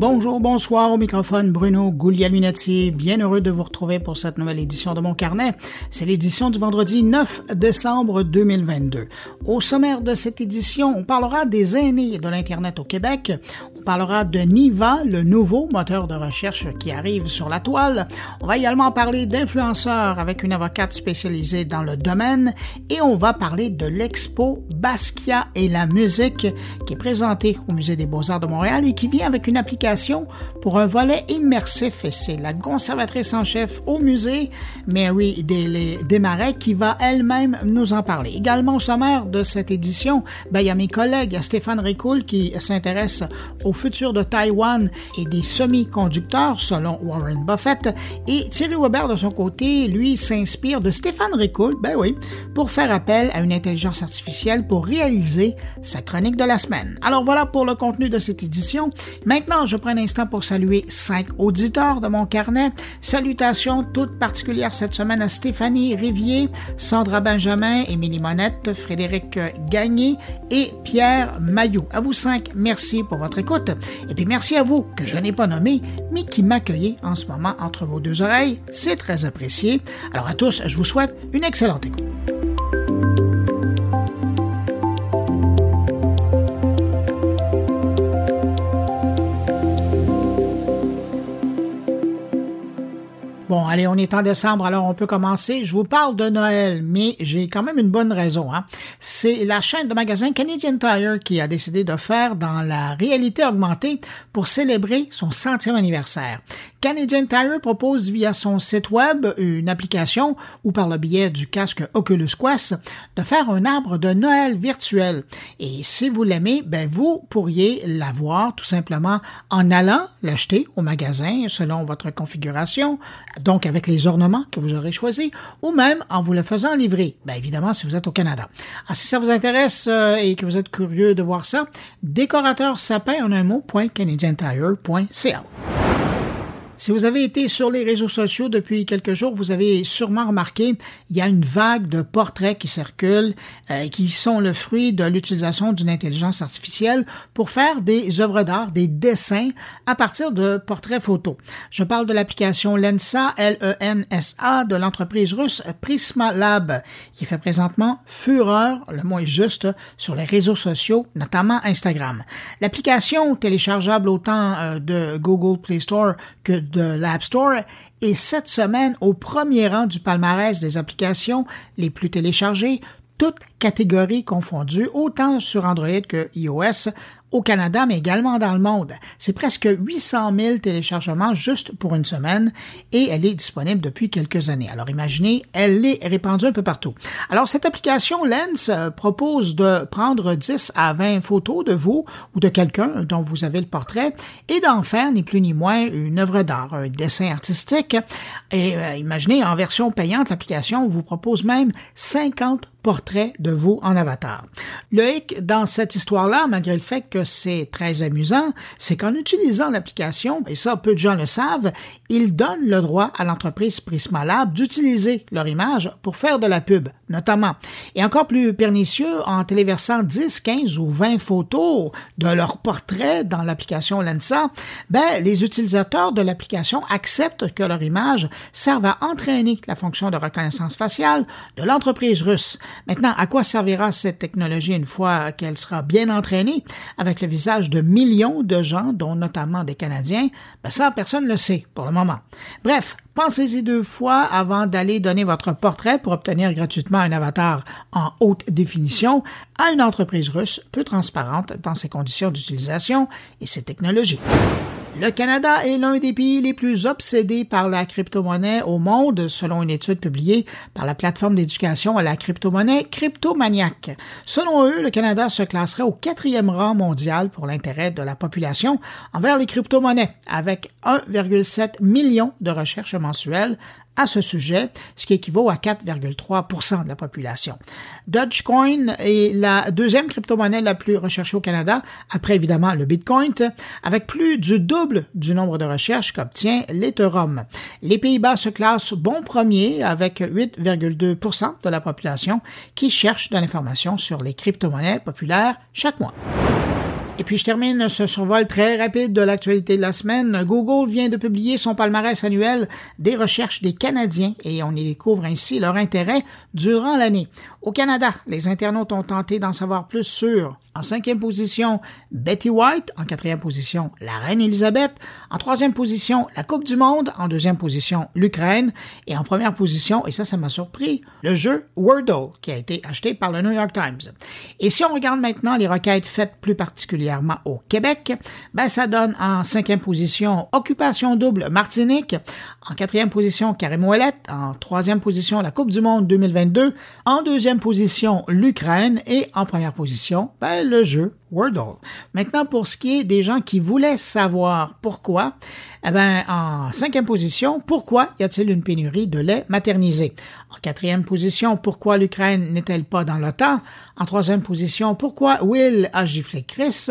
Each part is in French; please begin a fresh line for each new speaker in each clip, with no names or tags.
Bonjour, bonsoir au microphone Bruno Guglielminetti. Bien heureux de vous retrouver pour cette nouvelle édition de mon carnet. C'est l'édition du vendredi 9 décembre 2022. Au sommaire de cette édition, on parlera des aînés de l'Internet au Québec. On parlera de Niva, le nouveau moteur de recherche qui arrive sur la toile. On va également parler d'influenceurs avec une avocate spécialisée dans le domaine et on va parler de l'expo Basquiat et la musique qui est présentée au Musée des Beaux-Arts de Montréal et qui vient avec une application pour un volet immersif et c'est la conservatrice en chef au musée, Mary Desmarais, qui va elle-même nous en parler. Également au sommaire de cette édition, ben, il y a mes collègues Stéphane Ricoul qui s'intéresse au futur de Taïwan et des semi-conducteurs selon Warren Buffett et Thierry Weber de son côté, lui, s'inspire de Stéphane Ricoul, ben oui, pour faire appel à une intelligence artificielle pour réaliser sa chronique de la semaine. Alors voilà pour le contenu de cette édition. Maintenant, je prends un instant pour saluer cinq auditeurs de mon carnet. Salutations toutes particulières cette semaine à Stéphanie Rivier, Sandra Benjamin, Émilie Monette, Frédéric Gagné et Pierre Maillot. À vous cinq, merci pour votre écoute. Et puis merci à vous, que je n'ai pas nommé, mais qui m'accueillez en ce moment entre vos deux oreilles. C'est très apprécié. Alors à tous, je vous souhaite une excellente écoute. Bon, allez, on est en décembre, alors on peut commencer. Je vous parle de Noël, mais j'ai quand même une bonne raison. Hein. C'est la chaîne de magasins Canadian Tire qui a décidé de faire dans la réalité augmentée pour célébrer son centième anniversaire. Canadian Tire propose via son site web une application ou par le biais du casque Oculus Quest de faire un arbre de Noël virtuel. Et si vous l'aimez, ben vous pourriez l'avoir tout simplement en allant l'acheter au magasin selon votre configuration, donc avec les ornements que vous aurez choisis, ou même en vous le faisant livrer. Ben évidemment si vous êtes au Canada. Ah, si ça vous intéresse euh, et que vous êtes curieux de voir ça, décorateur sapin en un mot.canadiantire.ca. Si vous avez été sur les réseaux sociaux depuis quelques jours, vous avez sûrement remarqué, il y a une vague de portraits qui circulent, euh, qui sont le fruit de l'utilisation d'une intelligence artificielle pour faire des œuvres d'art, des dessins à partir de portraits photos. Je parle de l'application Lensa, L-E-N-S-A, de l'entreprise russe Prisma Lab, qui fait présentement fureur, le mot est juste, sur les réseaux sociaux, notamment Instagram. L'application, téléchargeable autant euh, de Google Play Store que de l'App Store. Est cette semaine au premier rang du palmarès des applications les plus téléchargées, toutes catégories confondues, autant sur Android que iOS, au Canada, mais également dans le monde. C'est presque 800 000 téléchargements juste pour une semaine et elle est disponible depuis quelques années. Alors imaginez, elle est répandue un peu partout. Alors cette application Lens euh, propose de prendre 10 à 20 photos de vous ou de quelqu'un dont vous avez le portrait et d'en faire ni plus ni moins une œuvre d'art, un dessin artistique. Et euh, imaginez, en version payante, l'application vous propose même 50 portraits de vous en avatar. Hic dans cette histoire-là, malgré le fait que c'est très amusant, c'est qu'en utilisant l'application, et ça peu de gens le savent, ils donnent le droit à l'entreprise Prisma Lab d'utiliser leur image pour faire de la pub, notamment. Et encore plus pernicieux, en téléversant 10, 15 ou 20 photos de leur portrait dans l'application Lensa, ben, les utilisateurs de l'application acceptent que leur image serve à entraîner la fonction de reconnaissance faciale de l'entreprise russe. Maintenant, à quoi servira cette technologie une fois qu'elle sera bien entraînée avec le visage de millions de gens, dont notamment des Canadiens, ben ça, personne ne le sait pour le moment. Bref, pensez-y deux fois avant d'aller donner votre portrait pour obtenir gratuitement un avatar en haute définition à une entreprise russe peu transparente dans ses conditions d'utilisation et ses technologies. Le Canada est l'un des pays les plus obsédés par la crypto-monnaie au monde, selon une étude publiée par la plateforme d'éducation à la crypto-monnaie Cryptomaniac. Selon eux, le Canada se classerait au quatrième rang mondial pour l'intérêt de la population envers les crypto-monnaies, avec 1,7 million de recherches mensuelles à ce sujet, ce qui équivaut à 4,3% de la population. Dogecoin est la deuxième crypto-monnaie la plus recherchée au Canada, après évidemment le Bitcoin, avec plus du double du nombre de recherches qu'obtient l'Ethereum. Les Pays-Bas se classent bon premier avec 8,2% de la population qui cherche de l'information sur les crypto-monnaies populaires chaque mois. Et puis je termine ce survol très rapide de l'actualité de la semaine. Google vient de publier son palmarès annuel des recherches des Canadiens et on y découvre ainsi leur intérêt durant l'année. Au Canada, les internautes ont tenté d'en savoir plus sur, en cinquième position, Betty White, en quatrième position, la reine Elisabeth, en troisième position, la Coupe du Monde, en deuxième position, l'Ukraine, et en première position, et ça, ça m'a surpris, le jeu Wordle, qui a été acheté par le New York Times. Et si on regarde maintenant les requêtes faites plus particulièrement au Québec, ben, ça donne en cinquième position Occupation double Martinique, en quatrième position Karim Ouellet, en troisième position la Coupe du Monde 2022, en deuxième position, l'Ukraine et en première position, ben, le jeu Wordle. Maintenant, pour ce qui est des gens qui voulaient savoir pourquoi, eh ben, en cinquième position, pourquoi y a-t-il une pénurie de lait maternisé? En quatrième position, pourquoi l'Ukraine n'est-elle pas dans l'OTAN? En troisième position, pourquoi Will a giflé Chris?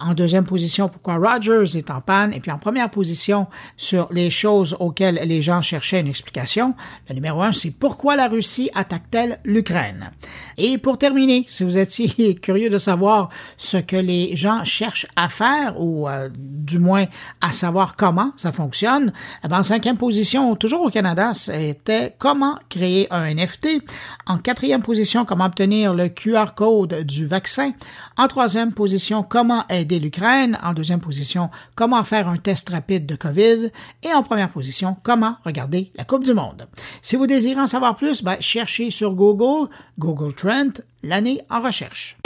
En deuxième position, pourquoi Rogers est en panne? Et puis en première position, sur les choses auxquelles les gens cherchaient une explication, le numéro un, c'est pourquoi la Russie attaque-t-elle l'Ukraine? Et pour terminer, si vous étiez curieux de savoir ce que les gens cherchent à faire, ou euh, du moins à savoir comment ça fonctionne, eh ben, en cinquième position, toujours au Canada, c'était comment créer un NFT. En quatrième position, comment obtenir le QR code du vaccin. En troisième position, comment aider l'Ukraine. En deuxième position, comment faire un test rapide de COVID. Et en première position, comment regarder la Coupe du Monde. Si vous désirez en savoir plus, ben, cherchez sur Google, Google Trend, l'année en recherche.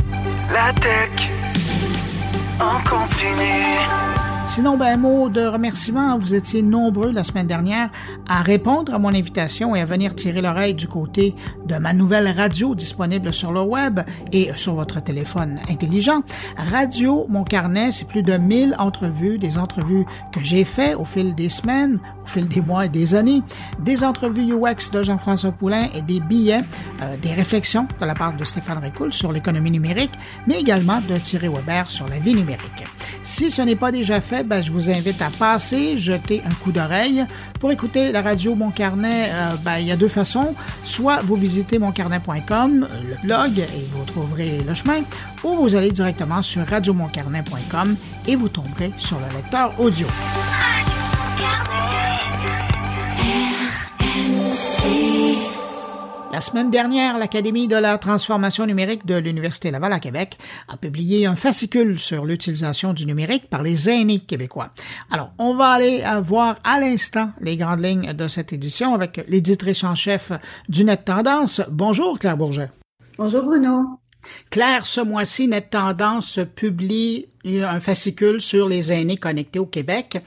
La tech en continue.
Sinon, ben, un mot de remerciement. Vous étiez nombreux la semaine dernière à répondre à mon invitation et à venir tirer l'oreille du côté de ma nouvelle radio disponible sur le web et sur votre téléphone intelligent. Radio Mon Carnet, c'est plus de 1000 entrevues, des entrevues que j'ai fait au fil des semaines, au fil des mois et des années, des entrevues UX de Jean-François Poulain et des billets, euh, des réflexions de la part de Stéphane Ricoul sur l'économie numérique, mais également de Thierry Weber sur la vie numérique. Si ce n'est pas déjà fait, ben, je vous invite à passer, jeter un coup d'oreille. Pour écouter la radio Mon Carnet, euh, ben, il y a deux façons. Soit vous visitez moncarnet.com, le blog, et vous trouverez le chemin, ou vous allez directement sur radiomoncarnet.com et vous tomberez sur le lecteur audio. La semaine dernière, l'Académie de la transformation numérique de l'Université Laval à Québec a publié un fascicule sur l'utilisation du numérique par les aînés québécois. Alors, on va aller voir à l'instant les grandes lignes de cette édition avec l'éditrice en chef du Net Tendance. Bonjour Claire Bourget.
Bonjour Bruno.
Claire, ce mois-ci, Net Tendance publie un fascicule sur les aînés connectés au Québec.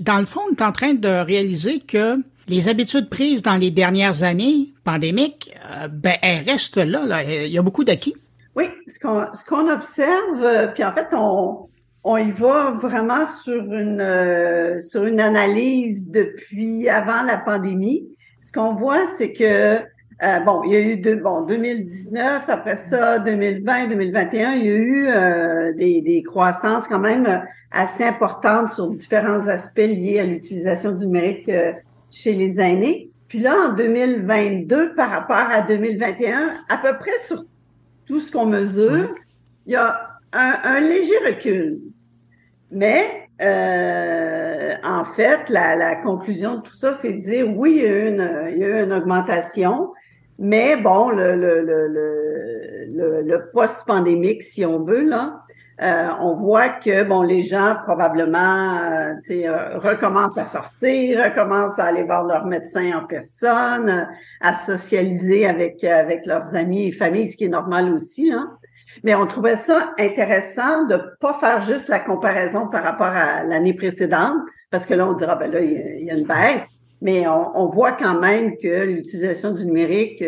Dans le fond, on est en train de réaliser que les habitudes prises dans les dernières années pandémiques, euh, ben, elles restent là, Il y a beaucoup d'acquis.
Oui, ce qu'on observe, euh, puis en fait, on, on y va vraiment sur une, euh, sur une analyse depuis avant la pandémie. Ce qu'on voit, c'est que, bon, il y a eu de, bon, 2019, après ça, 2020, 2021, il y a eu des, des croissances quand même assez importantes sur différents aspects liés à l'utilisation du numérique chez les aînés. Puis là, en 2022, par rapport à 2021, à peu près sur tout ce qu'on mesure, il y a un, léger recul. Mais euh, en fait, la, conclusion de tout ça, c'est de dire oui, il y a eu une, il y a une augmentation, mais bon, le, le, le, le, le post-pandémique, si on veut, là, euh, on voit que bon, les gens probablement euh, euh, recommencent à sortir, recommencent à aller voir leur médecin en personne, à socialiser avec avec leurs amis et familles, ce qui est normal aussi. Hein. Mais on trouvait ça intéressant de pas faire juste la comparaison par rapport à l'année précédente, parce que là on dira ben là il y, a une baisse, mais on, voit quand même que l'utilisation du numérique,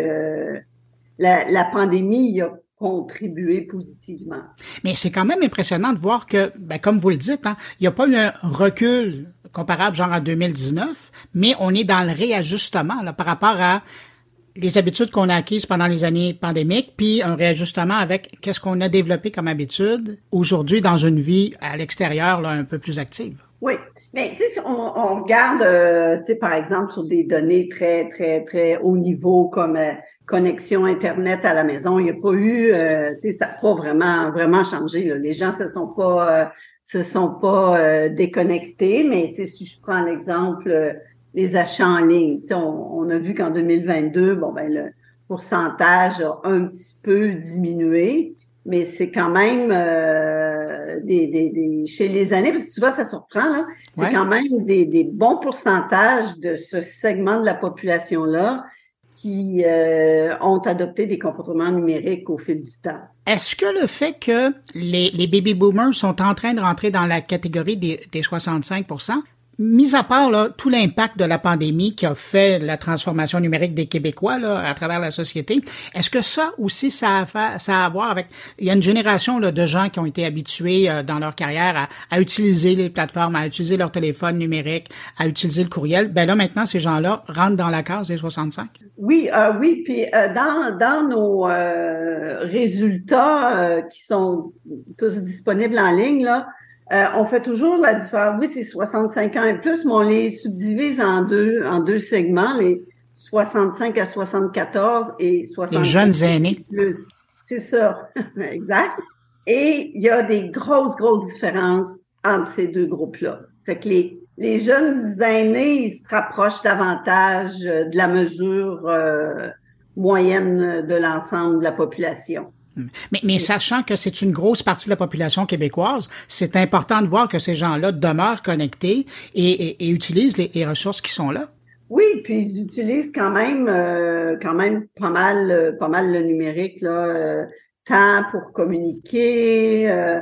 la, la pandémie, il y a contribuer positivement.
Mais c'est quand même impressionnant de voir que, ben, comme vous le dites, hein, il n'y a pas eu un recul comparable genre en 2019, mais on est dans le réajustement là, par rapport à les habitudes qu'on a acquises pendant les années pandémiques, puis un réajustement avec qu'est-ce qu'on a développé comme habitude aujourd'hui dans une vie à l'extérieur un peu plus active.
Oui, mais tu sais, on, on regarde, euh, tu sais, par exemple, sur des données très, très, très haut niveau comme euh, connexion Internet à la maison. Il n'y a pas eu, euh, ça n'a pas vraiment, vraiment changé. Là. Les gens se sont pas, euh, se sont pas euh, déconnectés, mais si je prends l'exemple euh, les achats en ligne, on, on a vu qu'en 2022, bon ben le pourcentage a un petit peu diminué, mais c'est quand même euh, des, des, des, chez les années, parce que tu vois, ça surprend, là, c'est
Ouais.
quand même des, des bons pourcentages de ce segment de la population-là qui euh, ont adopté des comportements numériques au fil du temps.
Est-ce que le fait que les, les baby boomers sont en train de rentrer dans la catégorie des, des 65 mis à part là, tout l'impact de la pandémie qui a fait la transformation numérique des Québécois là, à travers la société, est-ce que ça aussi, ça a, fa- ça a à voir avec... Il y a une génération là, de gens qui ont été habitués euh, dans leur carrière à, à utiliser les plateformes, à utiliser leur téléphone numérique, à utiliser le courriel. Ben là, maintenant, ces gens-là rentrent dans la case des 65.
Oui, euh, oui, puis euh, dans, dans nos euh, résultats euh, qui sont tous disponibles en ligne, là, euh, on fait toujours la différence. Oui, c'est 65 ans et plus, mais on les subdivise en deux, en deux segments, les 65 à 74 et 65
Les jeunes aînés.
plus. C'est ça, exact. Et il y a des grosses, grosses différences entre ces deux groupes-là. Fait que les, les jeunes aînés, ils se rapprochent davantage de la mesure euh, moyenne de l'ensemble de la population.
Mais, mais sachant que c'est une grosse partie de la population québécoise, c'est important de voir que ces gens-là demeurent connectés et, et- et utilisent les, les ressources qui sont là.
Oui, puis ils utilisent quand même, euh, quand même pas mal, euh, pas mal le numérique là, euh, tant pour communiquer, euh,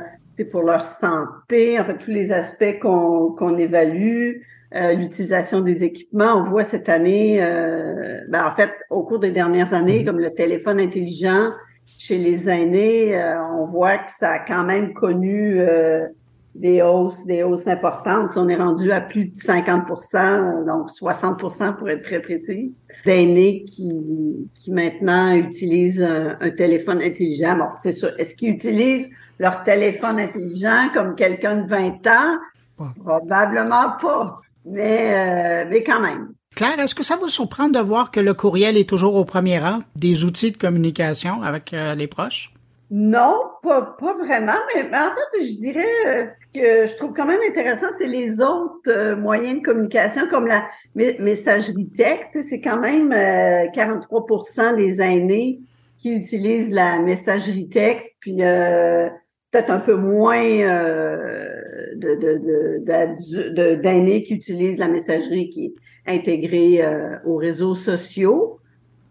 pour leur santé, en fait tous les aspects qu'on qu'on évalue, euh, l'utilisation des équipements. On voit cette année, euh, ben, en fait au cours des dernières années, comme le téléphone intelligent chez les aînés, euh, on voit que ça a quand même connu euh, des hausses, des hausses importantes. On est rendu à plus de 50% donc 60% pour être très précis, d'aînés qui, qui maintenant utilisent un, un téléphone intelligent. Bon, c'est sûr. Est-ce qu'ils utilisent leur téléphone intelligent comme quelqu'un de 20 ans? Probablement pas. Mais, euh, mais quand même.
Claire, est-ce que ça vous surprend de voir que le courriel est toujours au premier rang des outils de communication avec euh, les proches?
Non, pas, vraiment, mais, en fait, je dirais euh, ce que je trouve quand même intéressant, c'est les autres euh, moyens de communication, comme la messagerie texte. C'est quand même euh, 43% des aînés qui utilisent la messagerie texte, puis peut-être un peu moins de- d'aînés qui utilisent la messagerie qui est intégrée euh, aux réseaux sociaux.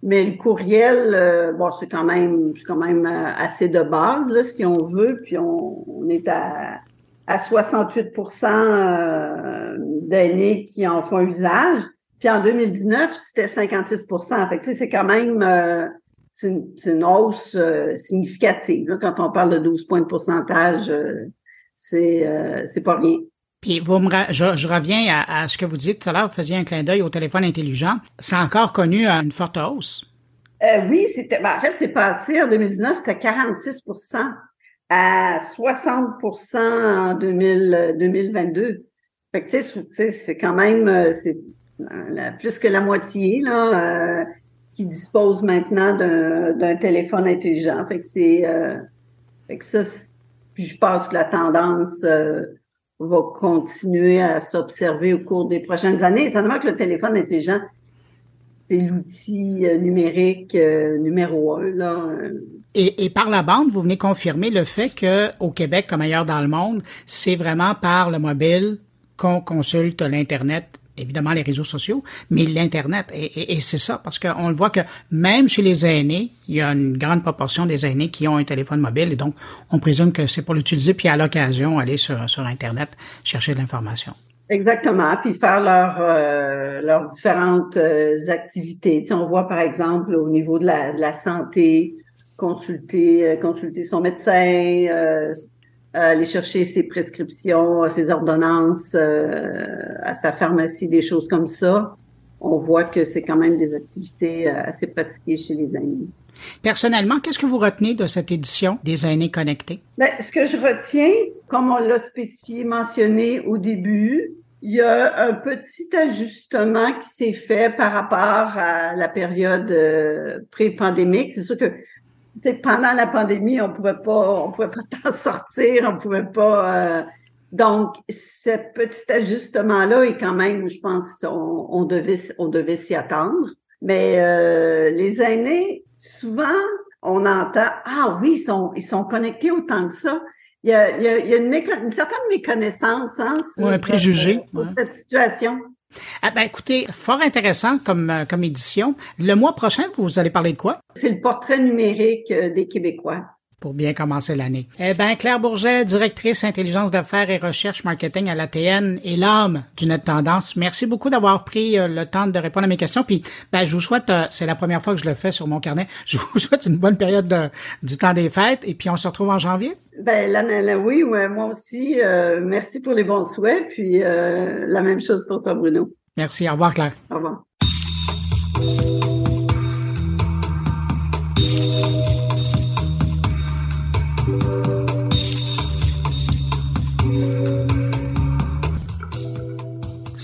Mais le courriel, euh, bon, c'est quand même, quand même euh, assez de base, là, si on veut. Puis on, on est à, à 68% euh, d'aînés qui en font usage. Puis en 2019, c'était 56 Fait que, c'est quand même, euh, c'est une, une hausse euh, significative. là. Quand on parle de 12 points de pourcentage, c'est, c'est pas rien.
Puis vous me je, je reviens à, à ce que vous dites tout à l'heure, vous faisiez un clin d'œil au téléphone intelligent. C'est encore connu à une forte hausse.
Euh, oui, c'était. ben, en fait, c'est passé en 2019, c'était 46% à 60% en 2000, euh, 2022. Fait que tu sais, c'est- quand même euh, c'est euh, plus que la moitié là euh, qui dispose maintenant d'un téléphone intelligent. Fait que c'est euh, fait que ça. Puis je pense que la tendance euh, va continuer à s'observer au cours des prochaines années. Certainement que le téléphone intelligent c'est l'outil euh, numérique euh, numéro un. Euh,
Et, et par la bande, vous venez confirmer le fait que au Québec, comme ailleurs dans le monde, c'est vraiment par le mobile qu'on consulte l'Internet, évidemment les réseaux sociaux, mais l'Internet. Et, c'est ça, parce qu'on le voit que même chez les aînés, il y a une grande proportion des aînés qui ont un téléphone mobile, et donc on présume que c'est pour l'utiliser, puis à l'occasion, aller sur, sur Internet chercher de l'information.
Exactement, puis faire leurs euh, leurs différentes euh, activités. Tu sais, on voit par exemple au niveau de la, santé, consulter euh, consulter son médecin, aller chercher ses prescriptions, euh, ses ordonnances euh, à sa pharmacie, des choses comme ça. On voit que c'est quand même des activités euh, assez pratiquées chez les aînés.
Personnellement, qu'est-ce que vous retenez de cette édition des aînés connectés?
Ben, ce que je retiens, comme on l'a spécifié, mentionné au début, Il y a un petit ajustement qui s'est fait par rapport à la période euh, pré-pandémique. C'est sûr que pendant la pandémie, on pouvait pas, on pouvait pas t'en sortir, on pouvait pas. Euh, donc, ce petit ajustement-là est quand même, je pense, on, on devait, on devait s'y attendre. Mais euh, les aînés, souvent, on entend ah oui, ils sont, ils sont connectés autant que ça. Il y a, il y a, il y a une, une, certaine méconnaissance hein,
sur, un préjugé,
cette, cette situation.
Ah ben écoutez, fort intéressant comme, euh, comme édition. Le mois prochain, vous allez parler de quoi?
C'est le portrait numérique euh, des Québécois
pour bien commencer l'année. Eh bien, Claire Bourget, directrice intelligence d'affaires et recherche marketing à l'ATN et l'âme du Net Tendance. Merci beaucoup d'avoir pris euh, le temps de répondre à mes questions. Puis, ben, je vous souhaite, euh, c'est la première fois que je le fais sur mon carnet, je vous souhaite une bonne période de, du temps des fêtes et puis on se retrouve en janvier.
Ben, la, oui, moi aussi. Euh, merci pour les bons souhaits. Puis, la même chose pour toi, Bruno.
Merci. Au revoir, Claire.
Au revoir.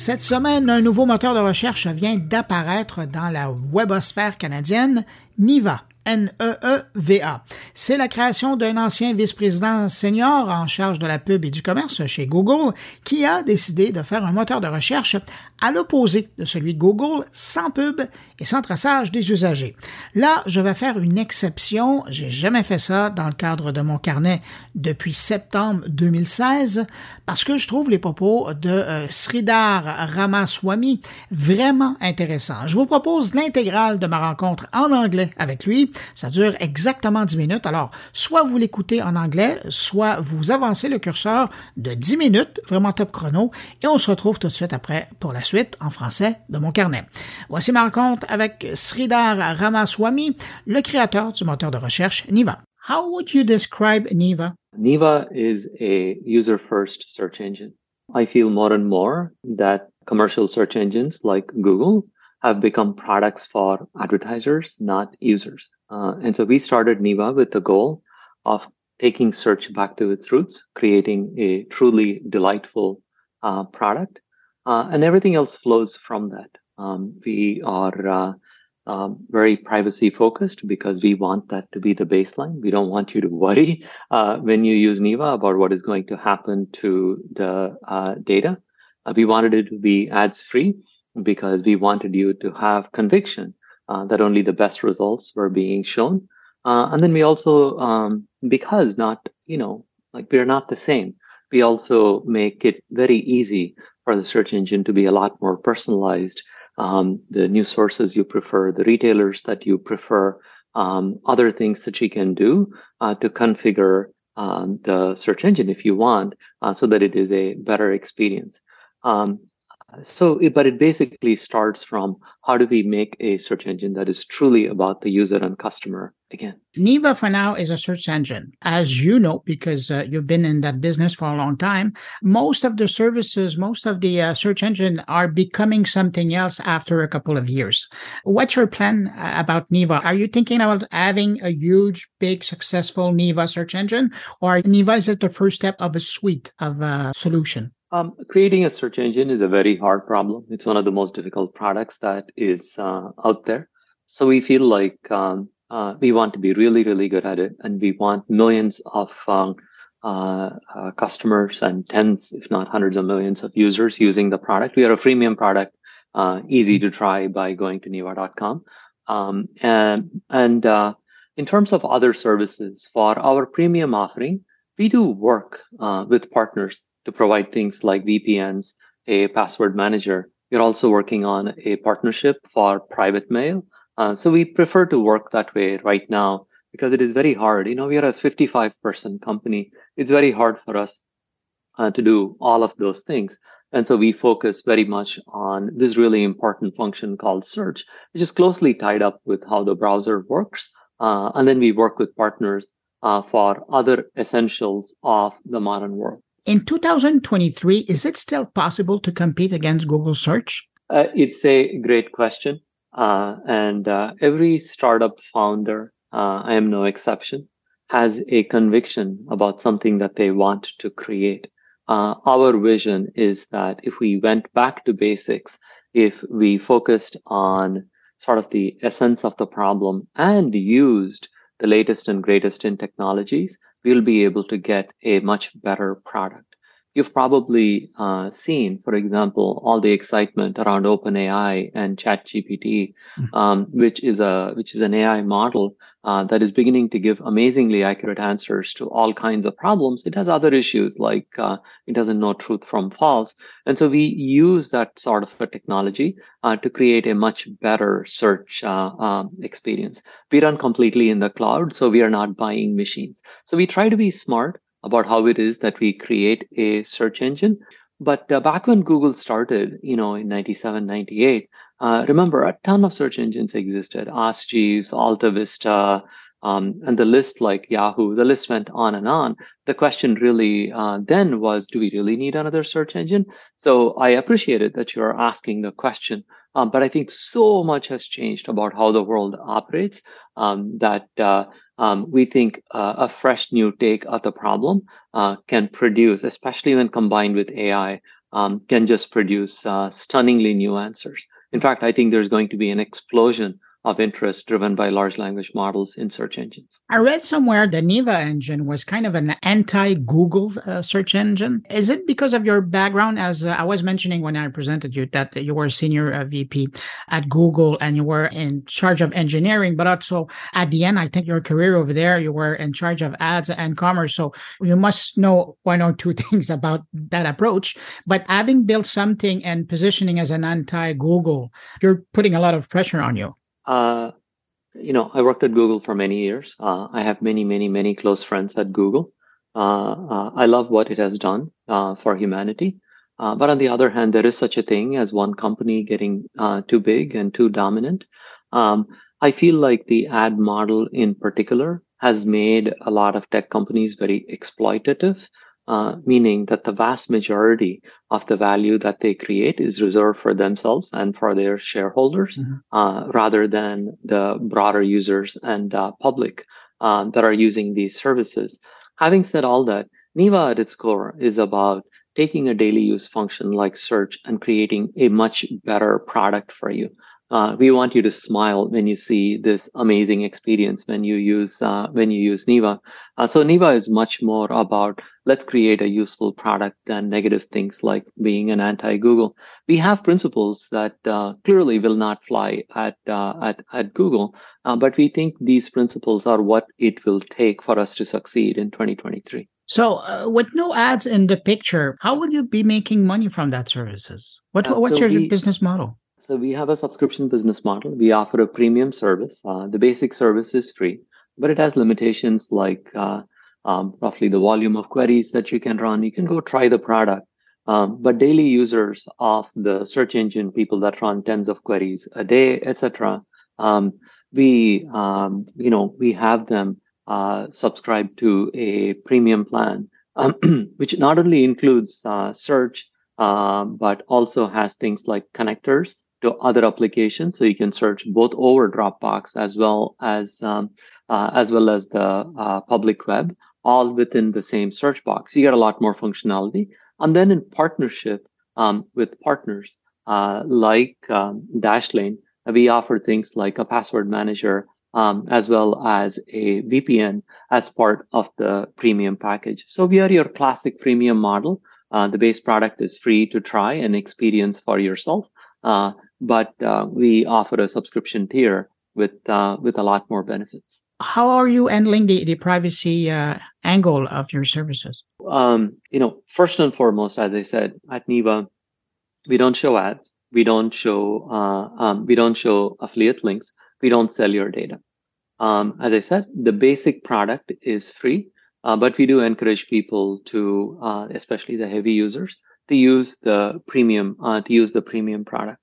Cette semaine, un nouveau moteur de recherche vient d'apparaître dans la webosphère canadienne, Niva. N-E-E-V-A. C'est la création d'un ancien vice-président senior en charge de la pub et du commerce chez Google qui a décidé de faire un moteur de recherche à l'opposé de celui de Google, sans pub et sans traçage des usagers. Là, je vais faire une exception. J'ai jamais fait ça dans le cadre de mon carnet depuis septembre 2016 parce que je trouve les propos de euh, Sridhar Ramaswamy vraiment intéressants. Je vous propose l'intégrale de ma rencontre en anglais avec lui. Ça dure exactement 10 minutes. Alors, soit vous l'écoutez en anglais, soit vous avancez le curseur de 10 minutes, vraiment top chrono, et on se retrouve tout de suite après pour la suite en français de mon carnet. Voici ma rencontre avec Sridhar Ramaswamy, le créateur du moteur de recherche Niva. How would you describe Niva?
Niva is a user first search engine. I feel more and more that commercial search engines like Google have become products for advertisers, not users. Uh, and so we started Niva with the goal of taking search back to its roots, creating a truly delightful uh, product uh, and everything else flows from that. Um, we are uh, um, very privacy focused because we want that to be the baseline. We don't want you to worry uh, when you use Niva about what is going to happen to the uh, data. Uh, we wanted it to be ads free because we wanted you to have conviction uh, that only the best results were being shown. and then we also, um, because not, you know, like we're not the same, we also make it very easy for the search engine to be a lot more personalized. Um, the news sources you prefer, the retailers that you prefer, um, other things that you can do uh, to configure um, the search engine if you want, uh, so that it is a better experience. So, but it basically starts from how do we make a search engine that is truly about the user and customer again.
neva for now is a search engine. As you know, because uh, you've been in that business for a long time, most of the services, most of the uh, search engine are becoming something else after a couple of years. What's your plan uh, about neva Are you thinking about having a huge, big, successful neva search engine or neva is it the first step of a suite of uh, solution?
Um, creating a search engine is a very hard problem. It's one of the most difficult products that is uh, out there. So we feel like um, uh, we want to be really, really good at it, and we want millions of um, uh, uh customers and tens, if not hundreds of millions of users using the product. We are a freemium product, uh, easy to try by going to niva.com. Um, and and uh, in terms of other services, for our premium offering, we do work with partners to provide things like VPNs, a password manager. We're also working on a partnership for private mail. Uh, so we prefer to work that way right now because it is very hard. You know, we are a 55 person company. It's very hard for us uh, to do all of those things. And so we focus very much on this really important function called search, which is closely tied up with how the browser works. Uh, and then we work with partners uh, for other essentials of the modern world.
In 2023, is it still possible to compete against Google search?
Uh, it's a great question. Uh, and uh, every startup founder, uh, I am no exception, has a conviction about something that they want to create. Uh, our vision is that if we went back to basics, if we focused on sort of the essence of the problem and used the latest and greatest in technologies, we'll be able to get a much better product. You've probably uh, seen, for example, all the excitement around OpenAI and ChatGPT, mm-hmm. um, which is a which is an AI model uh, that is beginning to give amazingly accurate answers to all kinds of problems. It has other issues like uh, it doesn't know truth from false, and so we use that sort of a technology uh, to create a much better search uh, um, experience. We run completely in the cloud, so we are not buying machines. So we try to be smart about how it is that we create a search engine. But uh, back when Google started, you know, in 97, 98, uh, remember a ton of search engines existed, Ask Jeeves, Alta Vista, um, and the list like Yahoo, the list went on and on. The question really uh, then was, do we really need another search engine? So I appreciated that you're asking the question, um, but I think so much has changed about how the world operates um, that uh, um, we think uh, a fresh new take of the problem uh, can produce, especially when combined with AI, um, can just produce uh, stunningly new answers. In fact, I think there's going to be an explosion of interest driven by large language models in search engines.
I read somewhere the Neva engine was kind of an anti Google uh, search engine. Is it because of your background? As uh, I was mentioning when I presented you, that you were senior uh, VP at Google and you were in charge of engineering, but also at the end, I think your career over there, you were in charge of ads and commerce. So you must know one or two things about that approach. But having built something and positioning as an anti Google, you're putting a lot of pressure on you.
Uh, you know, I worked at Google for many years. Uh, I have many, many, many close friends at Google. Uh, uh I love what it has done uh, for humanity. But on the other hand, there is such a thing as one company getting too big and too dominant. Um, I feel like the ad model in particular has made a lot of tech companies very exploitative uh, meaning that the vast majority of the value that they create is reserved for themselves and for their shareholders mm-hmm. uh, rather than the broader users and uh, public uh, that are using these services. Having said all that, Neeva at its core is about taking a daily use function like search and creating a much better product for you. Uh, we want you to smile when you see this amazing experience when you use uh, when you use Neeva. Uh, so Neeva is much more about let's create a useful product than negative things like being an anti-Google. We have principles that uh, clearly will not fly at uh, at at Google, uh, but we think these principles are what it will take for us to succeed in 2023.
So, with no ads in the picture, how will you be making money from that services? What what's so your we, business model?
So we have a subscription business model. We offer a premium service. Uh, the basic service is free, but it has limitations like uh, um, roughly the volume of queries that you can run. You can go try the product. Um, but daily users of the search engine, people that run tens of queries a day, etc., um, we um, you know we have them uh, subscribe to a premium plan, um, which not only includes uh, search uh, but also has things like connectors to other applications. So you can search both over Dropbox as well as um, uh, as well as the uh, public web, all within the same search box. You get a lot more functionality. And then in partnership um, with partners uh, like um, Dashlane, we offer things like a password manager um, as well as a VPN as part of the premium package. So we are your classic freemium model. Uh, the base product is free to try and experience for yourself. Uh, but uh, we offer a subscription tier with uh, with a lot more benefits.
How are you handling the, the privacy uh, angle of your services?
Um, you know, first and foremost, as I said, at Neeva, we don't show ads, we don't show uh, um, we don't show affiliate links, we don't sell your data. Um, as I said, the basic product is free, uh, but we do encourage people to, uh, especially the heavy users, to use the premium uh, to use the premium product.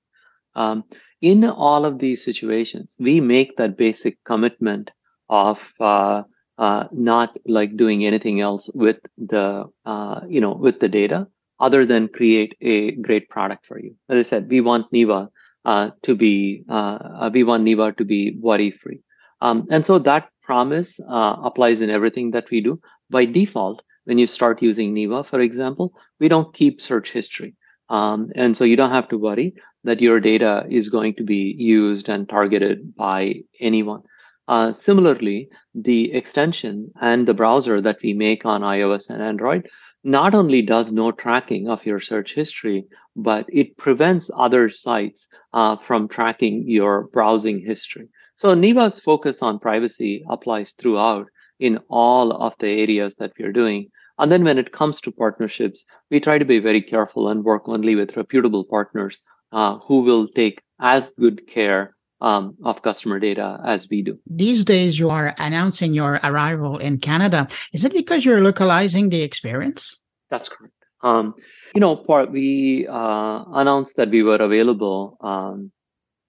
Um, in all of these situations, we make that basic commitment of uh, uh, not like doing anything else with the uh, you know with the data other than create a great product for you. As I said, we want Neeva uh, to be uh, we want Neeva to be worry free, um, and so that promise applies in everything that we do. By default, when you start using Neeva, for example, we don't keep search history. Um, and so you don't have to worry that your data is going to be used and targeted by anyone. Uh, similarly, the extension and the browser that we make on iOS and Android not only does no tracking of your search history, but it prevents other sites uh, from tracking your browsing history. So Neeva's focus on privacy applies throughout in all of the areas that we're doing. And then when it comes to partnerships, we try to be very careful and work only with reputable partners uh, who will take as good care um, of customer data as we do.
These days, you are announcing your arrival in Canada. Is it because you're localizing the experience?
That's correct. Um, you know, part we uh, announced that we were available um,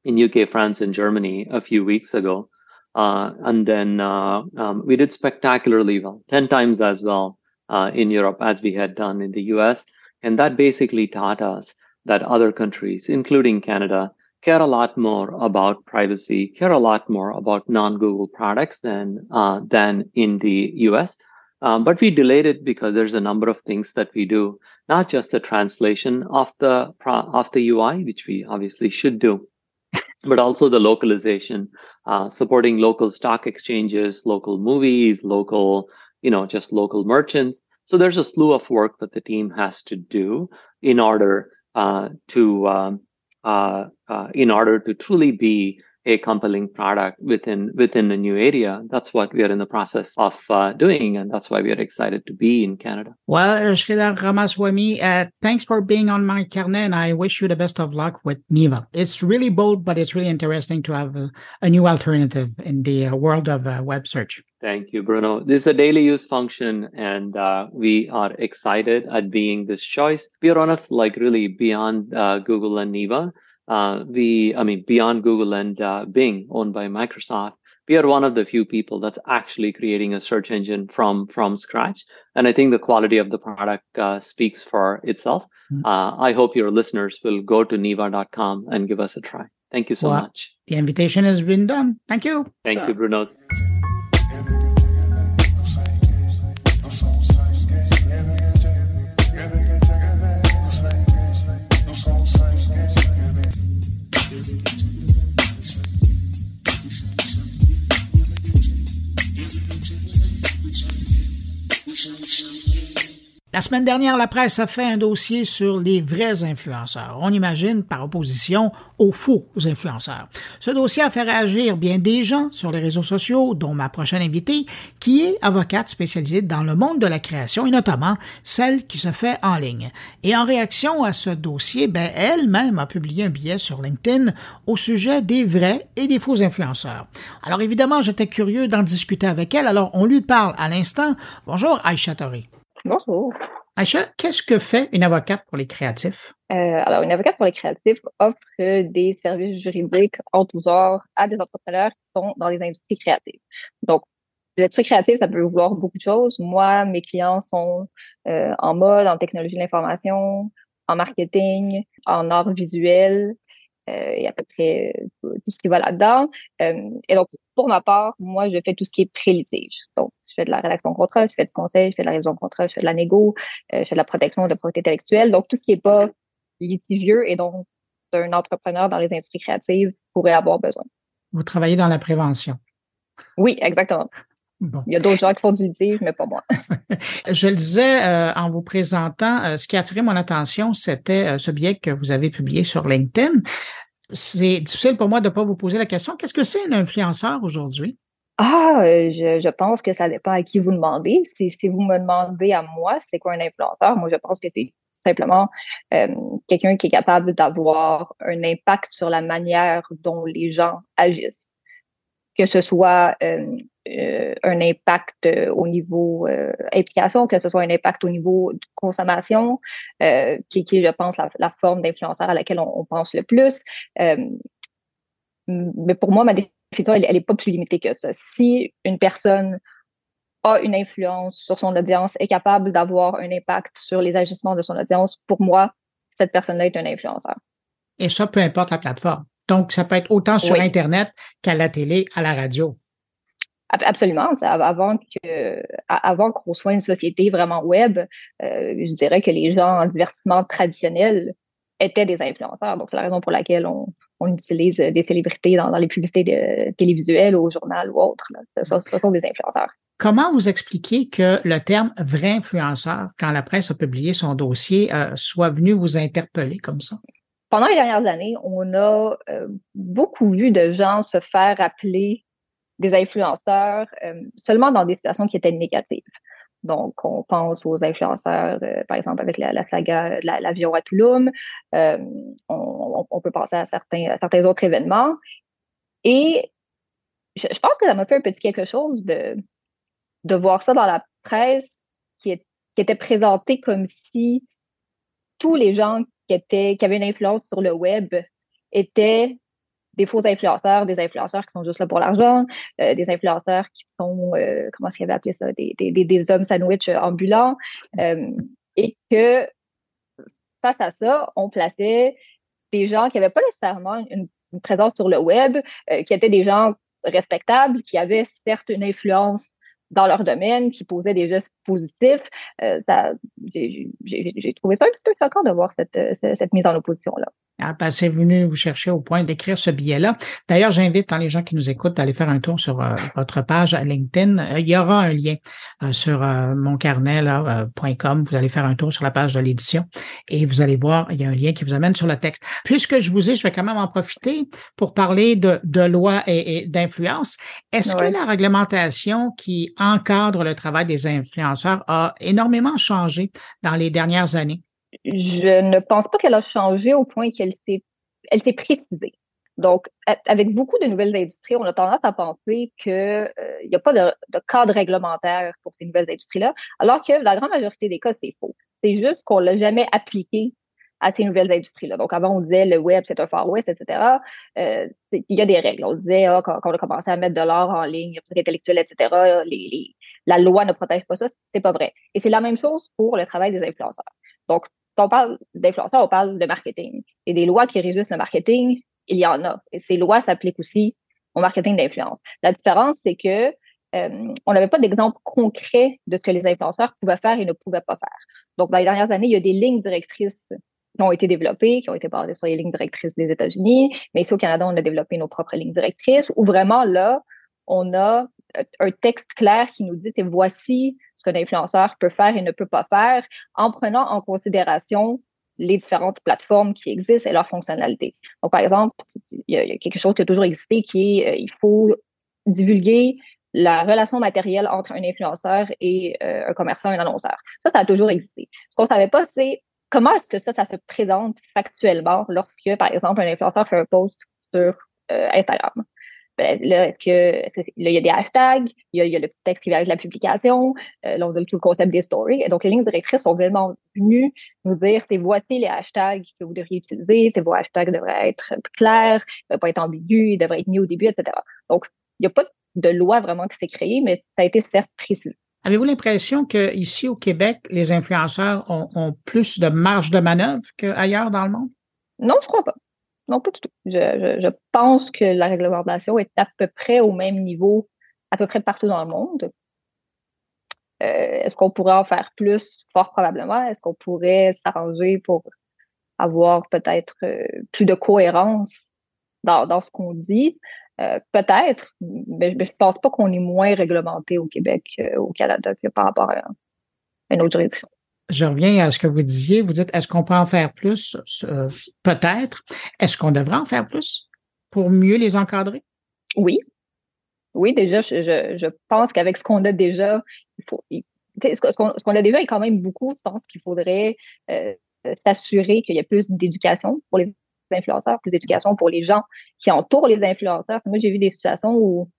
in UK, France, and Germany a few weeks ago, uh, and then uh, um, we did spectacularly well, ten times as well uh, in Europe as we had done in the US, and that basically taught us that other countries, including Canada, care a lot more about privacy, care a lot more about non-Google products than uh, than in the US. Um, but we delayed it because there's a number of things that we do, not just the translation of the of the UI, which we obviously should do, but also the localization, uh, supporting local stock exchanges, local movies, local, you know, just local merchants. So there's a slew of work that the team has to do in order to um, uh, uh, in order to truly be a compelling product within within a new area. That's what we are in the process of uh, doing, and that's why we are excited to be in Canada.
Well, Sridhar Ramaswamy, uh, thanks for being on my carnet, and I wish you the best of luck with Neeva. It's really bold, but it's really interesting to have a, a new alternative in the uh, world of uh, web search.
Thank you, Bruno. This is a daily use function, and uh, we are excited at being this choice. We are on a like really beyond uh, Google and Neeva. Uh, we, I mean, beyond Google and uh, Bing, owned by Microsoft. We are one of the few people that's actually creating a search engine from from scratch, and I think the quality of the product uh, speaks for itself. Mm-hmm. I hope your listeners will go to neeva.com and give us a try. Thank you so well, much.
The invitation has been done. Thank you.
Thank so. you, Bruno. Thank you.
La semaine dernière, la presse a fait un dossier sur les vrais influenceurs. On imagine par opposition aux faux influenceurs. Ce dossier a fait réagir bien des gens sur les réseaux sociaux, dont ma prochaine invitée, qui est avocate spécialisée dans le monde de la création et notamment celle qui se fait en ligne. Et en réaction à ce dossier, ben, elle-même a publié un billet sur LinkedIn au sujet des vrais et des faux influenceurs. Alors évidemment, j'étais curieux d'en discuter avec elle, alors on lui parle à l'instant. Bonjour Aïcha Tori.
Bonjour.
Aïcha, qu'est-ce que fait une avocate pour les créatifs?
Euh, alors, une avocate pour les créatifs offre des services juridiques en tout genre à des entrepreneurs qui sont dans les industries créatives. Donc, l'industrie créative, ça peut vouloir beaucoup de choses. Moi, mes clients sont euh, en mode, en technologie de l'information, en marketing, en art visuel, euh, et à peu près tout ce qui va là-dedans. et donc, pour ma part, moi, je fais tout ce qui est pré-litige. Donc, je fais de la rédaction de contrat, je fais de conseil, je fais de la révision de contrat, je fais de la négo, euh, je fais de la protection de propriété intellectuelle. Donc, tout ce qui n'est pas litigieux et donc un entrepreneur dans les industries créatives pourrait avoir besoin.
Vous travaillez dans la prévention.
Oui, exactement. Il y a d'autres gens qui font du litige, mais pas moi.
Je le disais euh, en vous présentant, euh, ce qui a attiré mon attention, c'était ce billet que vous avez publié sur LinkedIn c'est difficile pour moi de ne pas vous poser la question. Qu'est-ce que c'est un influenceur aujourd'hui?
Ah, euh, je, pense que ça dépend à qui vous demandez. Si, si vous me demandez à moi, c'est quoi un influenceur? Moi, je pense que c'est simplement euh, quelqu'un qui est capable d'avoir un impact sur la manière dont les gens agissent. Que ce soit euh, euh, un impact euh, au niveau implication, que ce soit un impact au niveau consommation, qui, qui je pense, la, forme d'influenceur à laquelle on, pense le plus. mais pour moi, ma définition, elle n'est pas plus limitée que ça. Si une personne a une influence sur son audience, est capable d'avoir un impact sur les agissements de son audience, pour moi, cette personne-là est un influenceur.
Et ça, peu importe la plateforme. Donc, ça peut être autant sur Internet qu'à la télé, à la radio.
Absolument. Avant que, avant qu'on soit une société vraiment web, euh, je dirais que les gens en divertissement traditionnel étaient des influenceurs. Donc, c'est la raison pour laquelle on, utilise des célébrités dans, les publicités de, télévisuelles ou au journal ou autre. Ce, sont des influenceurs.
Comment vous expliquez que le terme vrai influenceur, quand la presse a publié son dossier, euh, soit venu vous interpeller comme ça?
Pendant les dernières années, on a euh, beaucoup vu de gens se faire appeler des influenceurs euh, seulement dans des situations qui étaient négatives. Donc, on pense aux influenceurs, euh, par exemple, avec la, saga de l'avion à Touloum. On, peut penser à certains, certains autres événements. Et je, pense que ça m'a fait un petit quelque chose de, de voir ça dans la presse qui, qui était présenté comme si tous les gens qui, étaient, qui avaient une influence sur le web étaient des faux influenceurs, des influenceurs qui sont juste là pour l'argent, euh, des influenceurs qui sont, euh, comment est-ce qu'il avait appelé ça, des, des, des, hommes sandwich ambulants, euh, et que face à ça, on plaçait des gens qui n'avaient pas nécessairement une, présence sur le web, qui étaient des gens respectables, qui avaient certes une influence dans leur domaine, qui posaient des gestes positifs. Euh, j'ai trouvé ça un petit peu choquant de voir cette, cette mise en opposition-là.
Ah, ben, c'est venu vous chercher au point d'écrire ce billet-là. D'ailleurs, j'invite les gens qui nous écoutent d'aller faire un tour sur euh, votre page LinkedIn. Euh, il y aura un lien euh, sur moncarnet.com. vous allez faire un tour sur la page de l'édition et vous allez voir, il y a un lien qui vous amène sur le texte. Puisque je vous ai, je vais quand même en profiter pour parler de, de loi et, d'influence. Est-ce que la réglementation qui encadre le travail des influenceurs a énormément changé dans les dernières années?
Je ne pense pas qu'elle a changé au point qu'elle s'est, elle s'est précisée. Donc, avec beaucoup de nouvelles industries, on a tendance à penser qu'il euh, n'y a pas de, cadre réglementaire pour ces nouvelles industries-là, alors que la grande majorité des cas, c'est faux. C'est juste qu'on ne l'a jamais appliqué à ces nouvelles industries-là. Donc, avant, on disait le web, c'est un Far West, etc. Euh, il y a des règles. On disait, ah, quand, on a commencé à mettre de l'art en ligne, intellectuel, etc., la loi ne protège pas ça. C'est pas vrai. Et c'est la même chose pour le travail des influenceurs. Donc, on parle d'influenceurs, on parle de marketing. Et des lois qui régissent le marketing, il y en a. Et ces lois s'appliquent aussi au marketing d'influence. La différence, c'est que euh, on n'avait pas d'exemple concret de ce que les influenceurs pouvaient faire et ne pouvaient pas faire. Donc, dans les dernières années, il y a des lignes directrices qui ont été développées, qui ont été basées sur les lignes directrices des États-Unis, mais ici au Canada, on a développé nos propres lignes directrices, où vraiment là, on a un texte clair qui nous dit c'est voici ce qu'un influenceur peut faire et ne peut pas faire en prenant en considération les différentes plateformes qui existent et leurs fonctionnalités. Donc, par exemple, il y a, quelque chose qui a toujours existé qui est euh, il faut divulguer la relation matérielle entre un influenceur et euh, un commerçant, un annonceur. Ça, ça a toujours existé. Ce qu'on ne savait pas, c'est comment est-ce que ça, ça se présente factuellement lorsque, par exemple, un influenceur fait un post sur euh, Instagram là, est-ce que, là, il y a des hashtags, il y a, il y a le petit texte qui vient avec la publication, euh, là, on a tout le concept des stories. Et donc, les lignes directrices sont vraiment venues nous dire, c'est voici les hashtags que vous devriez utiliser, c'est vos hashtags devraient être clairs, ne devraient pas être ambigus, ils devraient être mis au début, etc. Donc, il n'y a pas de loi vraiment qui s'est créée, mais ça a été certes précisé.
Avez-vous l'impression qu'ici au Québec, les influenceurs ont, ont plus de marge de manœuvre qu'ailleurs dans le monde?
Non, je crois pas. Non, pas du tout. Je, pense que la réglementation est à peu près au même niveau, à peu près partout dans le monde. Euh, est-ce qu'on pourrait en faire plus? Fort probablement. Est-ce qu'on pourrait s'arranger pour avoir peut-être euh, plus de cohérence dans, ce qu'on dit? Euh, peut-être, mais, je ne pense pas qu'on est moins réglementé au Québec, au Canada, que par rapport à une autre juridiction
je reviens à ce que vous disiez. Vous dites, est-ce qu'on peut en faire plus? Euh, peut-être. Est-ce qu'on devrait en faire plus pour mieux les encadrer?
Oui. Oui, déjà, je, pense qu'avec ce qu'on a déjà, il faut. ce qu'on a déjà est quand même beaucoup. Je pense qu'il faudrait euh, s'assurer qu'il y ait plus d'éducation pour les influenceurs, plus d'éducation pour les gens qui entourent les influenceurs. Moi, j'ai vu des situations où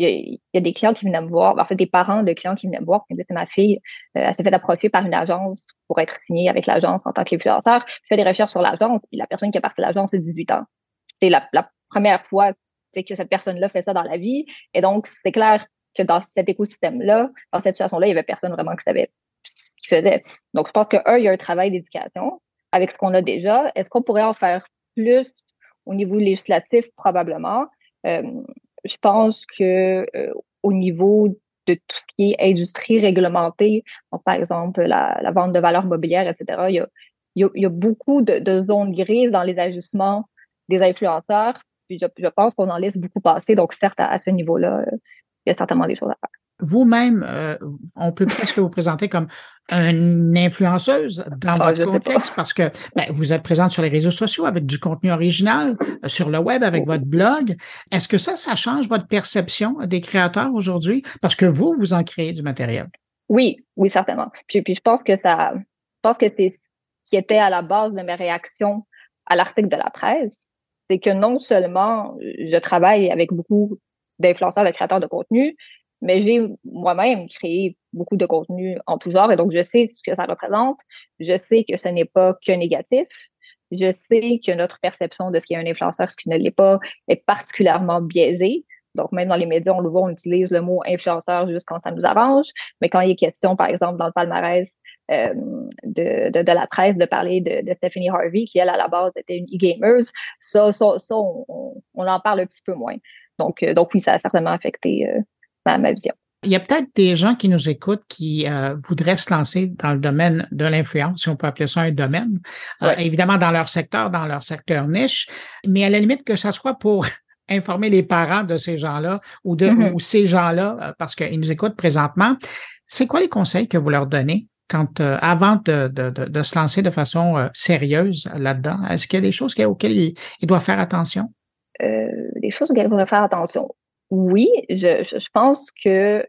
il y, a, des clients qui venaient me voir, en fait, des parents de clients qui venaient me voir, qui me disaient ma fille, euh, elle s'est fait approcher par une agence pour être signée avec l'agence en tant qu'influenceur. Je fais des recherches sur l'agence, puis la personne qui a parti de l'agence, c'est 18 ans. C'est la, première fois que cette personne-là fait ça dans la vie. Et donc, c'est clair que dans cet écosystème-là, dans cette situation-là, il y avait personne vraiment qui savait ce qu'il faisait. Donc, je pense que, un, il y a un travail d'éducation avec ce qu'on a déjà. Est-ce qu'on pourrait en faire plus au niveau législatif? Probablement. Euh, je pense que euh, au niveau de tout ce qui est industrie réglementée, par exemple la, vente de valeurs mobilières, etc. Il y a, il y a, beaucoup de, zones grises dans les ajustements des influenceurs. Puis je, pense qu'on en laisse beaucoup passer. Donc, certes, à, ce niveau-là, il y a certainement des choses à faire.
Vous-même, euh, on peut presque vous présenter comme une influenceuse dans ah, votre contexte parce que ben, vous êtes présente sur les réseaux sociaux avec du contenu original, euh, sur le web avec votre blog. Est-ce que ça, ça change votre perception des créateurs aujourd'hui? Parce que vous, vous en créez du matériel.
Oui, oui, certainement. Puis, puis je pense que ça, je pense que c'est qui était à la base de mes réactions à l'article de la presse, c'est que non seulement je travaille avec beaucoup d'influenceurs, de créateurs de contenu, mais j'ai moi-même créé beaucoup de contenu en tout genre et donc je sais ce que ça représente. Je sais que ce n'est pas que négatif. Je sais que notre perception de ce qu'est un influenceur, ce qui ne l'est pas, est particulièrement biaisée. Donc, même dans les médias, on le voit, on utilise le mot influenceur juste quand ça nous arrange. Mais quand il est question, par exemple, dans le palmarès euh, de, de, la presse, de parler de, Stephanie Harvey, qui, elle, à la base, était une e-gamer, ça, ça, ça on, on, en parle un petit peu moins. Donc, euh, donc oui, ça a certainement affecté euh, ma, ma, vision.
Il y a peut-être des gens qui nous écoutent qui voudraient se lancer dans le domaine de l'influence, si on peut appeler ça un domaine, évidemment dans leur secteur, dans leur secteur niche, mais à la limite que ça soit pour informer les parents de ces gens-là ou de mm-hmm. ou ces gens-là euh, parce qu'ils nous écoutent présentement. C'est quoi les conseils que vous leur donnez quand euh, avant de, de, de, se lancer de façon euh, sérieuse là-dedans? Est-ce qu'il y a des choses auxquelles ils, doivent faire attention?
Euh, des choses auxquelles ils doivent faire attention. Oui, je, je, pense que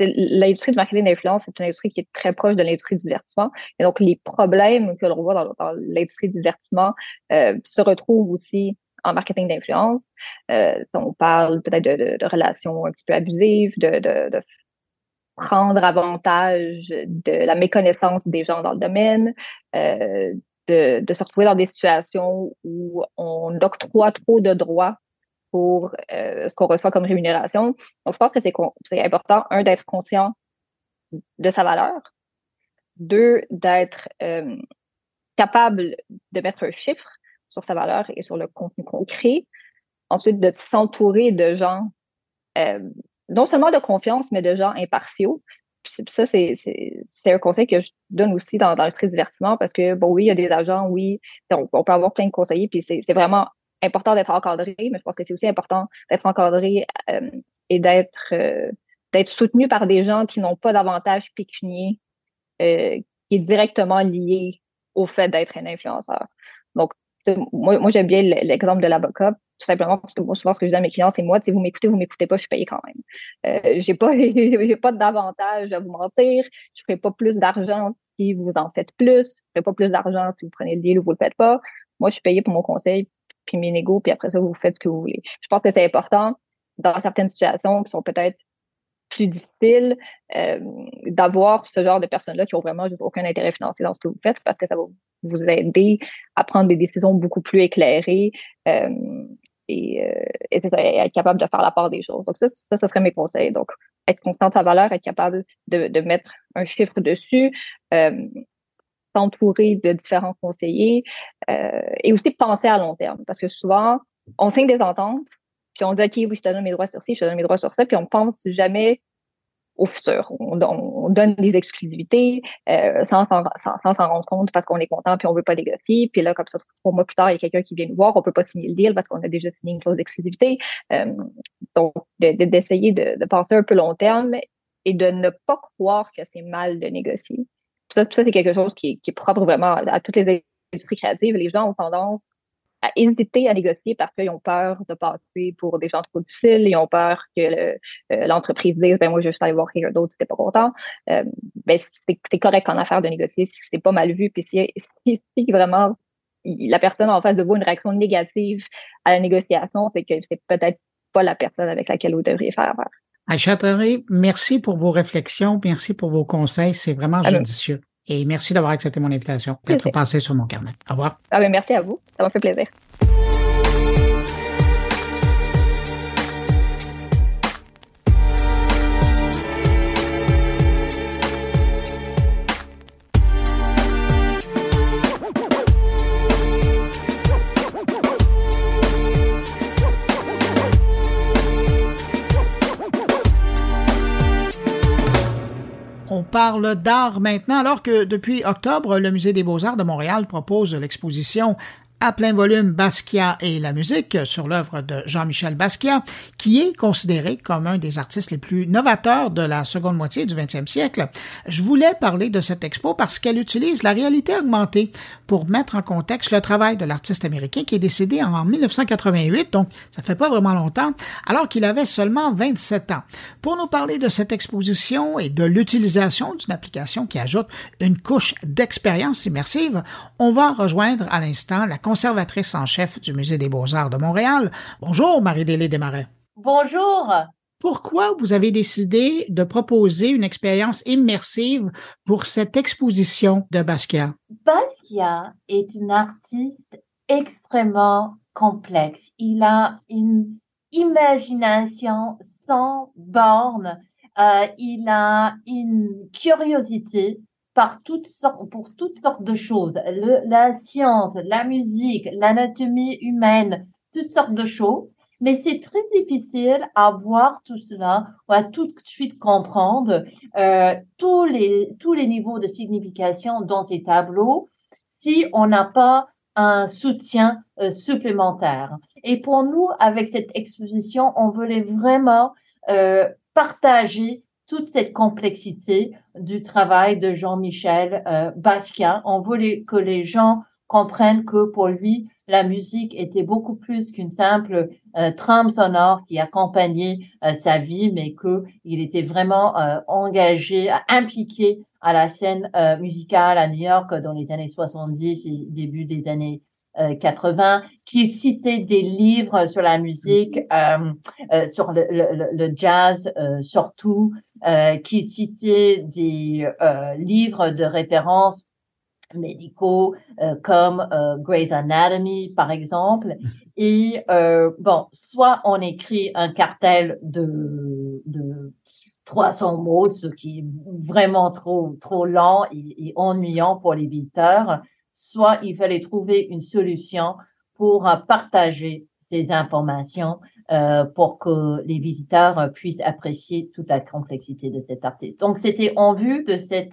l'industrie du marketing d'influence, c'est une industrie qui est très proche de l'industrie du divertissement. Et donc, les problèmes que l'on voit dans, l'industrie du divertissement se retrouvent aussi en marketing d'influence. Euh, on parle peut-être de, relations un petit peu abusives, de, prendre avantage de la méconnaissance des gens dans le domaine, euh, de, se retrouver dans des situations où on octroie trop de droits pour euh, ce qu'on reçoit comme rémunération. Donc, je pense que c'est important, un, d'être conscient de sa valeur, deux, d'être capable de mettre un chiffre sur sa valeur et sur le contenu concret. Ensuite, de s'entourer de gens, euh, non seulement de confiance, mais de gens impartiaux. Puis ça, c'est un conseil que je donne aussi dans, dans le stress divertissement parce que, bon, oui, il y a des agents, oui, on, peut avoir plein de conseillers, puis c'est vraiment important d'être encadré, mais je pense que c'est aussi important d'être encadré euh, et d'être euh, d'être soutenu par des gens qui n'ont pas d'avantage pécunier qui est directement lié au fait d'être un influenceur. Donc, moi, j'aime bien l'exemple de l'avocat, tout simplement parce que moi, souvent, ce que je dis à mes clients, c'est moi, si vous m'écoutez, vous m'écoutez pas, je suis payé quand même. Euh, j'ai pas, pas d'avantage à vous mentir. Je ferai pas plus d'argent si vous en faites plus. Je ferai pas plus d'argent si vous prenez le deal ou vous le faites pas. Moi, je suis payé pour mon conseil, puis mes négos, puis après ça, vous faites ce que vous voulez. Je pense que c'est important dans certaines situations qui sont peut-être plus difficile euh, d'avoir ce genre de personnes-là qui ont vraiment aucun intérêt financier dans ce que vous faites parce que ça va vous aider à prendre des décisions beaucoup plus éclairées euh, et, euh, et être capable de faire la part des choses. Donc ça, ça, ça serait mes conseils. Donc, être constant sa valeur, être capable de mettre un chiffre dessus, s'entourer de différents conseillers et aussi penser à long terme parce que souvent, on signe des ententes puis on dit, OK, oui, je te donne mes droits sur ci, je te donne mes droits sur ça, puis on pense jamais au futur. On, donne des exclusivités euh, sans s'en rendre compte parce qu'on est content puis on veut pas négocier. Puis là, comme ça, trois mois plus tard, il y a quelqu'un qui vient nous voir, on peut pas signer le deal parce qu'on a déjà signé une clause d'exclusivité. Euh, donc, d'essayer de, penser un peu long terme et de ne pas croire que c'est mal de négocier. Ça, ça c'est quelque chose qui, qui est propre vraiment à toutes les industries créatives. Les gens ont tendance à hésiter à négocier parce qu'ils ont peur de passer pour des gens trop difficiles, ils ont peur que euh, l'entreprise dise ben moi je juste aller voir quelqu'un d'autre si t'es pas content. Euh, ben, c'est correct en affaire de négocier si c'est pas mal vu puis si, si, vraiment la personne en face de vous a une réaction négative à la négociation, c'est que c'est peut-être pas la personne avec laquelle vous devriez faire affaire.
Aïcha merci pour vos réflexions, merci pour vos conseils, c'est vraiment judicieux. Et merci d'avoir accepté mon invitation, d'être passé sur mon carnet. Au revoir.
Ah ben merci à vous. Ça m'a fait plaisir.
Parle d'art maintenant, alors que depuis octobre, le Musée des beaux-arts de Montréal propose l'exposition à plein volume Basquiat et la musique sur l'œuvre de Jean-Michel Basquiat, qui est considéré comme un des artistes les plus novateurs de la seconde moitié du 20e siècle. Je voulais parler de cette expo parce qu'elle utilise la réalité augmentée pour mettre en contexte le travail de l'artiste américain qui est décédé en 1988, donc ça fait pas vraiment longtemps, alors qu'il avait seulement 27 ans. Pour nous parler de cette exposition et de l'utilisation d'une application qui ajoute une couche d'expérience immersive, on va rejoindre à l'instant la conservatrice en chef du Musée des beaux-arts de Montréal. Bonjour, Marie-Délé Desmarais.
Bonjour.
Pourquoi vous avez décidé de proposer une expérience immersive pour cette exposition de Basquiat?
Basquiat est un artiste extrêmement complexe. Il a une imagination sans borne. Euh, il a une curiosité par toutes sortes, pour toutes sortes de choses. la science, la musique, l'anatomie humaine, toutes sortes de choses. Mais c'est très difficile à voir tout cela ou à tout de suite comprendre euh, tous les tous les niveaux de signification dans ces tableaux si on n'a pas un soutien euh, supplémentaire. Et pour nous, avec cette exposition, on voulait vraiment euh, partager toute cette complexité du travail de Jean-Michel euh, Basquiat. On voulait que les gens comprennent que pour lui, la musique était beaucoup plus qu'une simple euh, trame sonore qui accompagnait euh, sa vie, mais que il était vraiment engagé, impliqué à la scène musicale à New York dans les années 70 et début des années 80, qui citait des livres sur la musique, sur le, le, le jazz surtout, qui citait des livres de référence médicaux euh, comme euh, Grey's Anatomy par exemple. Et euh, bon soit on écrit un cartel de, de 300 mots ce qui est vraiment trop trop lent et, et, ennuyant pour les visiteurs soit il fallait trouver une solution pour partager ces informations euh, pour que les visiteurs puissent apprécier toute la complexité de cet artiste. Donc, c'était en vue de cette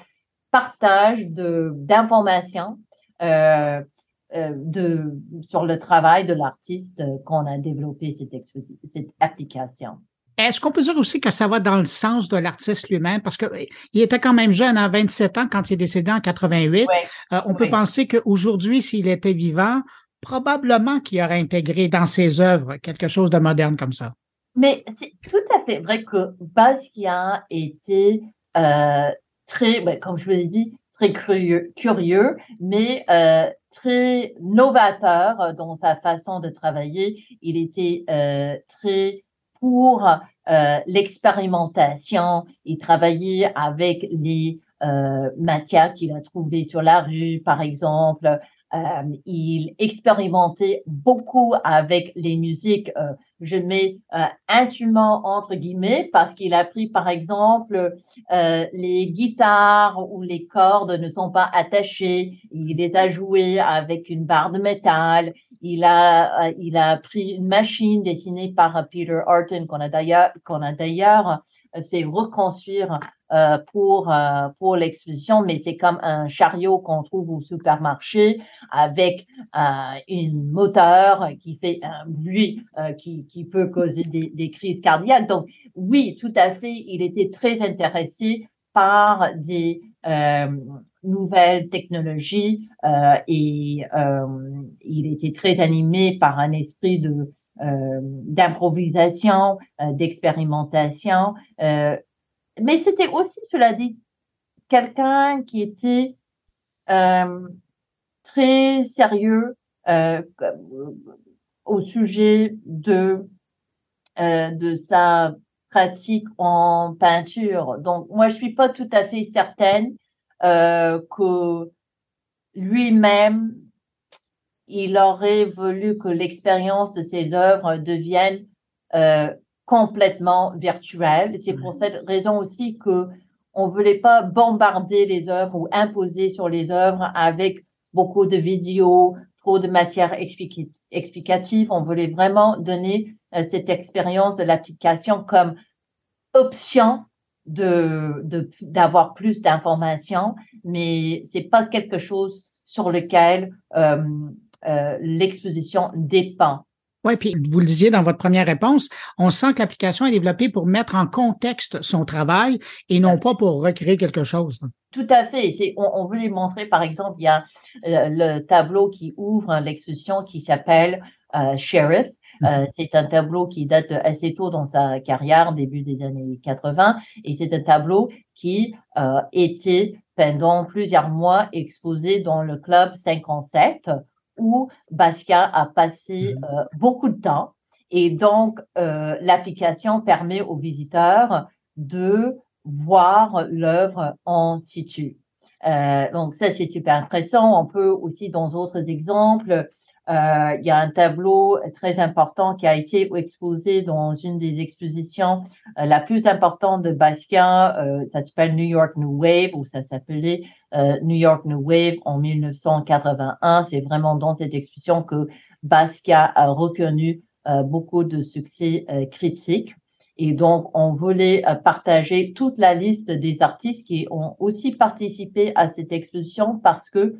partage d'informations euh, euh, sur le travail de l'artiste qu'on a développé cette application.
Est-ce qu'on peut dire aussi que ça va dans le sens de l'artiste lui-même? Parce que il était quand même jeune, à 27 ans, quand il est décédé en 88. euh, on peut penser qu'aujourd'hui, s'il était vivant, probablement qu'il aurait intégré dans ses œuvres quelque chose de moderne comme ça.
Mais c'est tout à fait vrai que Basquiat était euh, très, ben, comme je vous ai dit, très curieux, curieux mais euh, très novateur dans sa façon de travailler. Il était euh, très pour euh, l'expérimentation. Il travaillait avec les euh, matières qu'il a trouvées sur la rue, par exemple. Euh, il expérimentait beaucoup avec les musiques. Euh, je mets euh, instrument entre guillemets parce qu'il a pris par exemple euh, les guitares où les cordes ne sont pas attachées. Il les a jouées avec une barre de métal. Il a il a pris une machine dessinée par Peter Arton qu'on a d'ailleurs qu'on a d'ailleurs fait reconstruire euh, pour euh, pour l'exposition, mais c'est comme un chariot qu'on trouve au supermarché avec euh, une moteur qui fait un bruit euh, qui, qui peut causer des, des, crises cardiaques. Donc oui, tout à fait, il était très intéressé par des euh, nouvelles technologies et il était très animé par un esprit de d'improvisation, d'expérimentation mais c'était aussi, cela dit, quelqu'un qui était euh, très sérieux euh, au sujet de euh, de sa pratique en peinture. Donc, moi, je suis pas tout à fait certaine euh, que lui-même, il aurait voulu que l'expérience de ses œuvres devienne euh, complètement virtuel. C'est pour cette raison aussi que on voulait pas bombarder les œuvres ou imposer sur les œuvres avec beaucoup de vidéos, trop de matière explicative. On voulait vraiment donner euh, cette expérience de l'application comme option de d'avoir plus d'informations, mais c'est pas quelque chose sur lequel euh, euh, l'exposition dépend.
Oui, puis vous le disiez dans votre première réponse, on sent que l'application est développée pour mettre en contexte son travail et non pas pour recréer quelque chose.
Tout à fait. C'est, on, on, veut les montrer, par exemple, il y a euh, le tableau qui ouvre l'exposition qui s'appelle euh, Sheriff. Euh, c'est un tableau qui date assez tôt dans sa carrière, début des années 80, et c'est un tableau qui était pendant plusieurs mois exposé dans le club 57 où Basquiat a passé mhm. euh, beaucoup de temps. Et donc, euh, l'application permet aux visiteurs de voir l'œuvre en situ. Euh, donc, ça, c'est super intéressant. On peut aussi, dans d'autres exemples, il y a un tableau très important qui a été exposé dans une des expositions la plus importante de Basquiat. Ça s'appelle New York New Wave ou ça s'appelait New York New Wave en 1981. C'est vraiment dans cette exposition que Basquiat a reconnu beaucoup de succès critiques. Et donc, on voulait partager toute la liste des artistes qui ont aussi participé à cette exposition parce que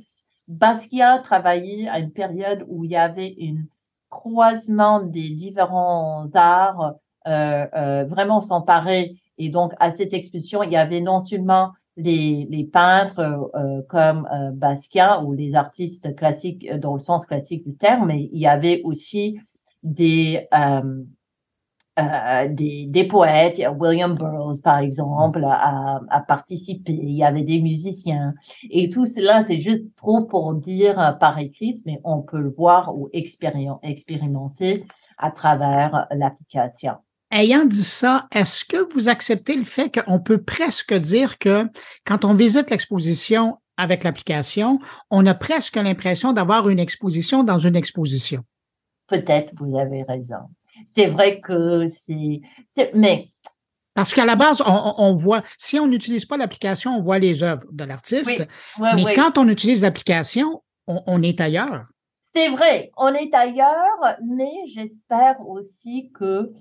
Basquiat travaillait à une période où il y avait un croisement des différents arts euh, euh, vraiment s'emparer. Et donc, à cette exposition, il y avait non seulement les, les peintres euh, comme euh, Basquiat ou les artistes classiques dans le sens classique du terme, mais il y avait aussi des euh, euh, des, des, poètes, William Burroughs par exemple a, a, participé, il y avait des musiciens. Et tout cela c'est juste trop pour dire euh, par écrit, mais on peut le voir ou expérimenter à travers l'application.
Ayant dit ça, est-ce que vous acceptez le fait qu'on peut presque dire que quand on visite l'exposition avec l'application, on a presque l'impression d'avoir une exposition dans une exposition?
Peut-être, vous avez raison c'est vrai que c'est, mais
parce qu'à la base, on, voit, si on n'utilise pas l'application, on voit les œuvres de l'artiste. mais quand on utilise l'application, on, est ailleurs.
C'est vrai, on est ailleurs, mais j'espère aussi que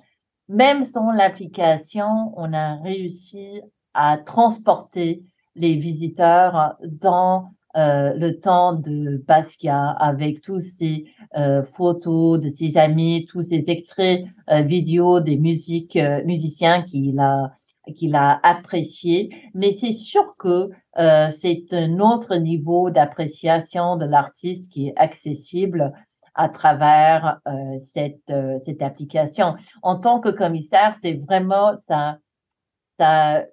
même sans l'application, on a réussi à transporter les visiteurs dans euh, le temps de Basquiat avec tous ces euh, photos de ses amis, tous ces extraits euh, vidéo des musiques musiciens qu'il a qu'il a apprécié, mais c'est sûr que c'est un autre niveau d'appréciation de l'artiste qui est accessible à travers cette cette application. En tant que commissaire, c'est vraiment ça ça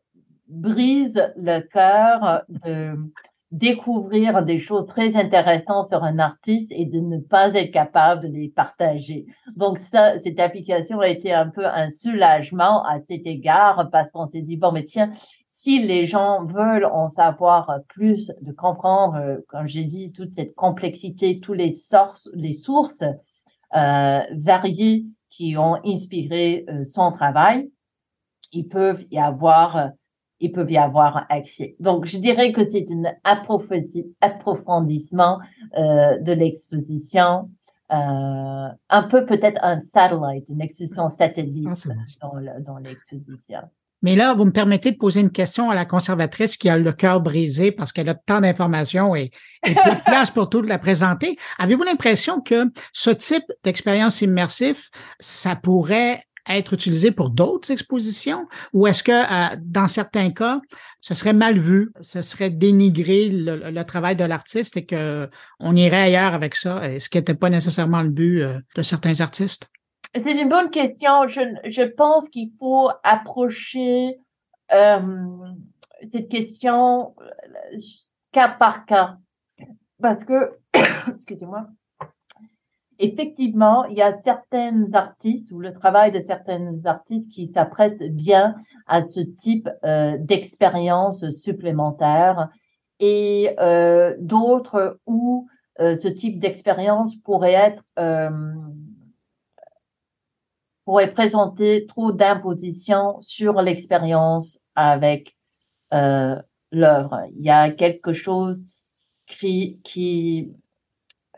brise le cœur de découvrir des choses très intéressantes sur un artiste et de ne pas être capable de les partager. Donc ça, cette application a été un peu un soulagement à cet égard parce qu'on s'est dit, bon, mais tiens, si les gens veulent en savoir plus, de comprendre, euh, comme j'ai dit, toute cette complexité, tous les sources, les sources euh, variées qui ont inspiré euh, son travail, ils peuvent y avoir ils peuvent y avoir accès. Donc, je dirais que c'est un approfondissement euh, de l'exposition, euh, un peu peut-être un satellite, une exposition satellite ah, dans l'exposition.
Mais là, vous me permettez de poser une question à la conservatrice qui a le cœur brisé parce qu'elle a tant d'informations et, et peu de place pour tout la présenter. Avez-vous l'impression que ce type d'expérience immersive, ça pourrait être utilisé pour d'autres expositions? Ou est-ce que euh, dans certains cas, ce serait mal vu, ce serait dénigrer le, travail de l'artiste et que on irait ailleurs avec ça, ce qui n'était pas nécessairement le but euh, de certains artistes?
C'est une bonne question. Je, je pense qu'il faut approcher euh, cette question cas par cas parce que, excusez-moi, effectivement, il y a certains artistes ou le travail de certains artistes qui s'apprêtent bien à ce type euh, d'expérience supplémentaire et euh, d'autres où euh, ce type d'expérience pourrait être pourrait présenter trop d'imposition sur l'expérience avec l'œuvre. Il y a quelque chose qui, qui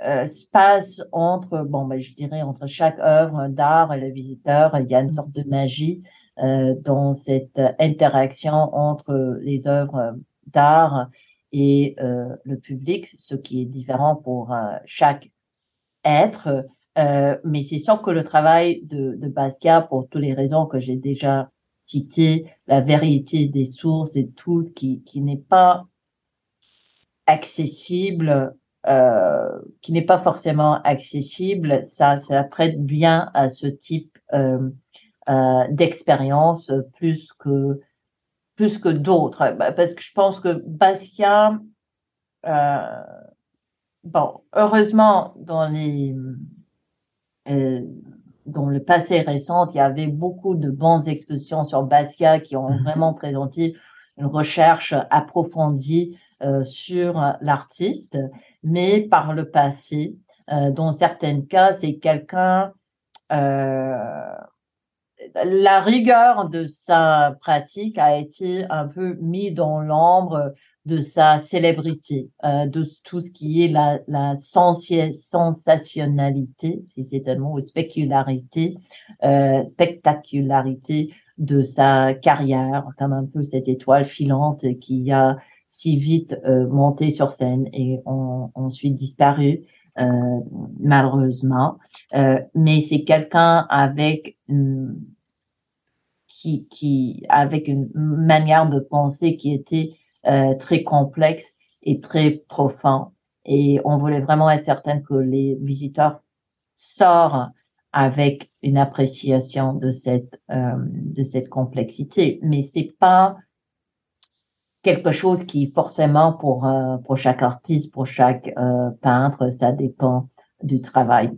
euh, se passe entre, bon, ben, je dirais, entre chaque œuvre d'art et le visiteur, il y a une sorte de magie dans cette interaction entre les œuvres d'art et le public, ce qui est différent pour chaque être. Mais c'est sûr que le travail de, de Basquiat, pour toutes les raisons que j'ai déjà citées, la vérité des sources et tout, qui, qui n'est pas accessible, euh, qui n'est pas forcément accessible, ça, ça prête bien à ce type euh, euh, d'expérience plus que plus que d'autres, bah, parce que je pense que Basquiat, euh, bon, heureusement dans les euh, dans le passé récent, il y avait beaucoup de bonnes expositions sur Basquiat qui ont mhm. vraiment présenté une recherche approfondie euh, sur l'artiste, mais par le passé, euh, dans certains cas, c'est quelqu'un, euh, la rigueur de sa pratique a été un peu mis dans l'ombre de sa célébrité, euh, de tout ce qui est la, la sensationnalité, si c'est un mot, ou spécularité, euh, spectacularité de sa carrière, comme un peu cette étoile filante qui a si vite euh, monté sur scène et ont ensuite disparu euh, malheureusement. Euh, mais c'est quelqu'un avec une, qui, qui avec une manière de penser qui était euh, très complexe et très profond. Et on voulait vraiment être certain que les visiteurs sortent avec une appréciation de cette euh, de cette complexité. Mais c'est pas quelque chose qui forcément pour euh, pour chaque artiste, pour chaque euh, peintre, ça dépend du travail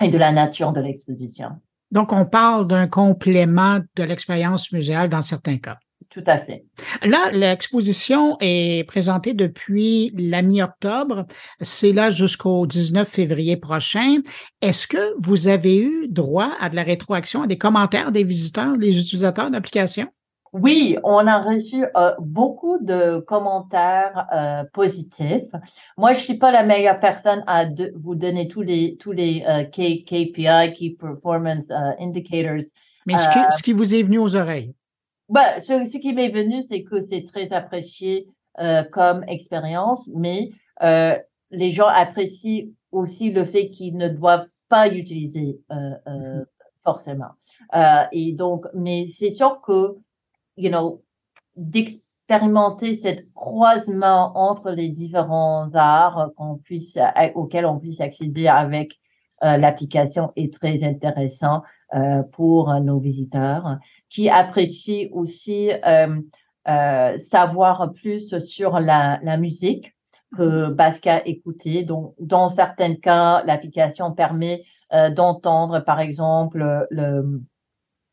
et de la nature de l'exposition.
Donc, on parle d'un complément de l'expérience muséale dans certains cas.
Tout à fait.
Là, l'exposition est présentée depuis la mi-octobre. C'est là jusqu'au 19 février prochain. Est-ce que vous avez eu droit à de la rétroaction, à des commentaires des visiteurs, des utilisateurs d'application?
Oui, on a reçu euh, beaucoup de commentaires euh, positifs. Moi, je suis pas la meilleure personne à vous donner tous les tous les euh, KPI, Key Performance Indicators.
Mais ce qui, ce qui, vous est venu aux oreilles?
Bah, ce, ce qui m'est venu, c'est que c'est très apprécié comme expérience, mais les gens apprécient aussi le fait qu'ils ne doivent pas utiliser mm-hmm. forcément. et donc, mais c'est sûr que you know, d'expérimenter cette croisement entre les différents arts qu'on puisse, auxquels on puisse accéder avec euh, l'application est très intéressant euh, pour nos visiteurs qui apprécient aussi euh, euh savoir plus sur la, la musique que Basca écoutait. Donc, dans certains cas, l'application permet euh, d'entendre, par exemple, le,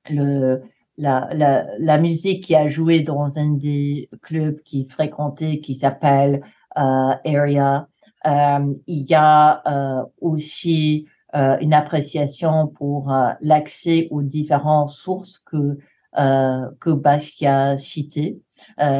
le, la, la, la, musique qui a joué dans un des clubs qui fréquentait, qui s'appelle euh, Area. Euh, il y a euh, aussi une appréciation pour euh, l'accès aux différentes sources que euh, que Basquiat cité.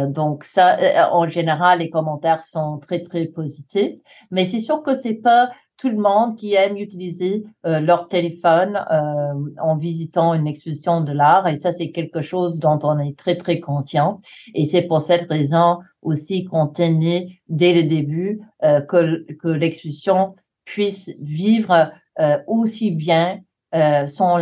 donc ça, en général, les commentaires sont très très positifs. Mais c'est sûr que c'est pas tout le monde qui aime utiliser euh, leur téléphone euh, en visitant une exposition de l'art. Et ça, c'est quelque chose dont on est très, très conscient. Et c'est pour cette raison aussi qu'on tenait dès le début euh, que, que l'exposition puisse vivre aussi bien son,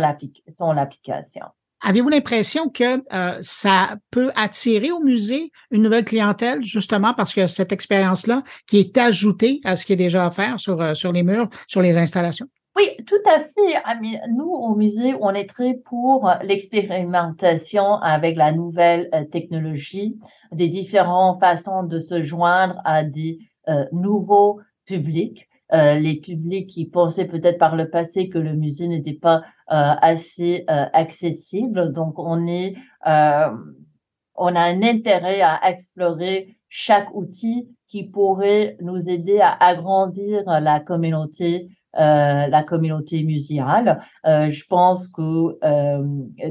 son l'application.
Avez-vous l'impression que euh, ça peut attirer au musée une nouvelle clientèle, justement parce que cette expérience-là qui est ajoutée à ce qui est déjà offert sur, euh, sur les murs, sur les installations?
Oui, tout à fait. Nous, au musée, on est très pour l'expérimentation avec la nouvelle euh, technologie, des différentes façons de se joindre à des nouveaux publics. Euh, les publics qui pensaient peut-être par le passé que le musée n'était pas euh, assez euh, accessible. Donc, on est, on a un intérêt à explorer chaque outil qui pourrait nous aider à agrandir la communauté la communauté muséale. je pense que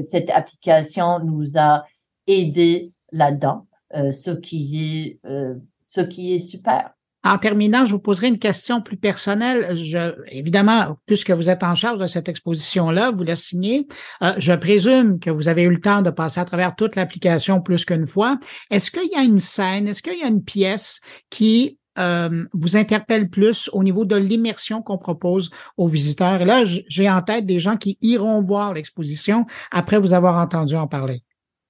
cette application nous a aidé là-dedans, ce qui est ce qui est super.
En terminant, je vous poserai une question plus personnelle. Évidemment, puisque vous êtes en charge de cette exposition-là, vous la signez. Euh, je présume que vous avez eu le temps de passer à travers toute l'application plus qu'une fois. Est-ce qu'il y a une scène, est-ce qu'il y a une pièce qui euh, vous interpelle plus au niveau de l'immersion qu'on propose aux visiteurs? Là, j'ai en tête des gens qui iront voir l'exposition après vous avoir entendu en parler.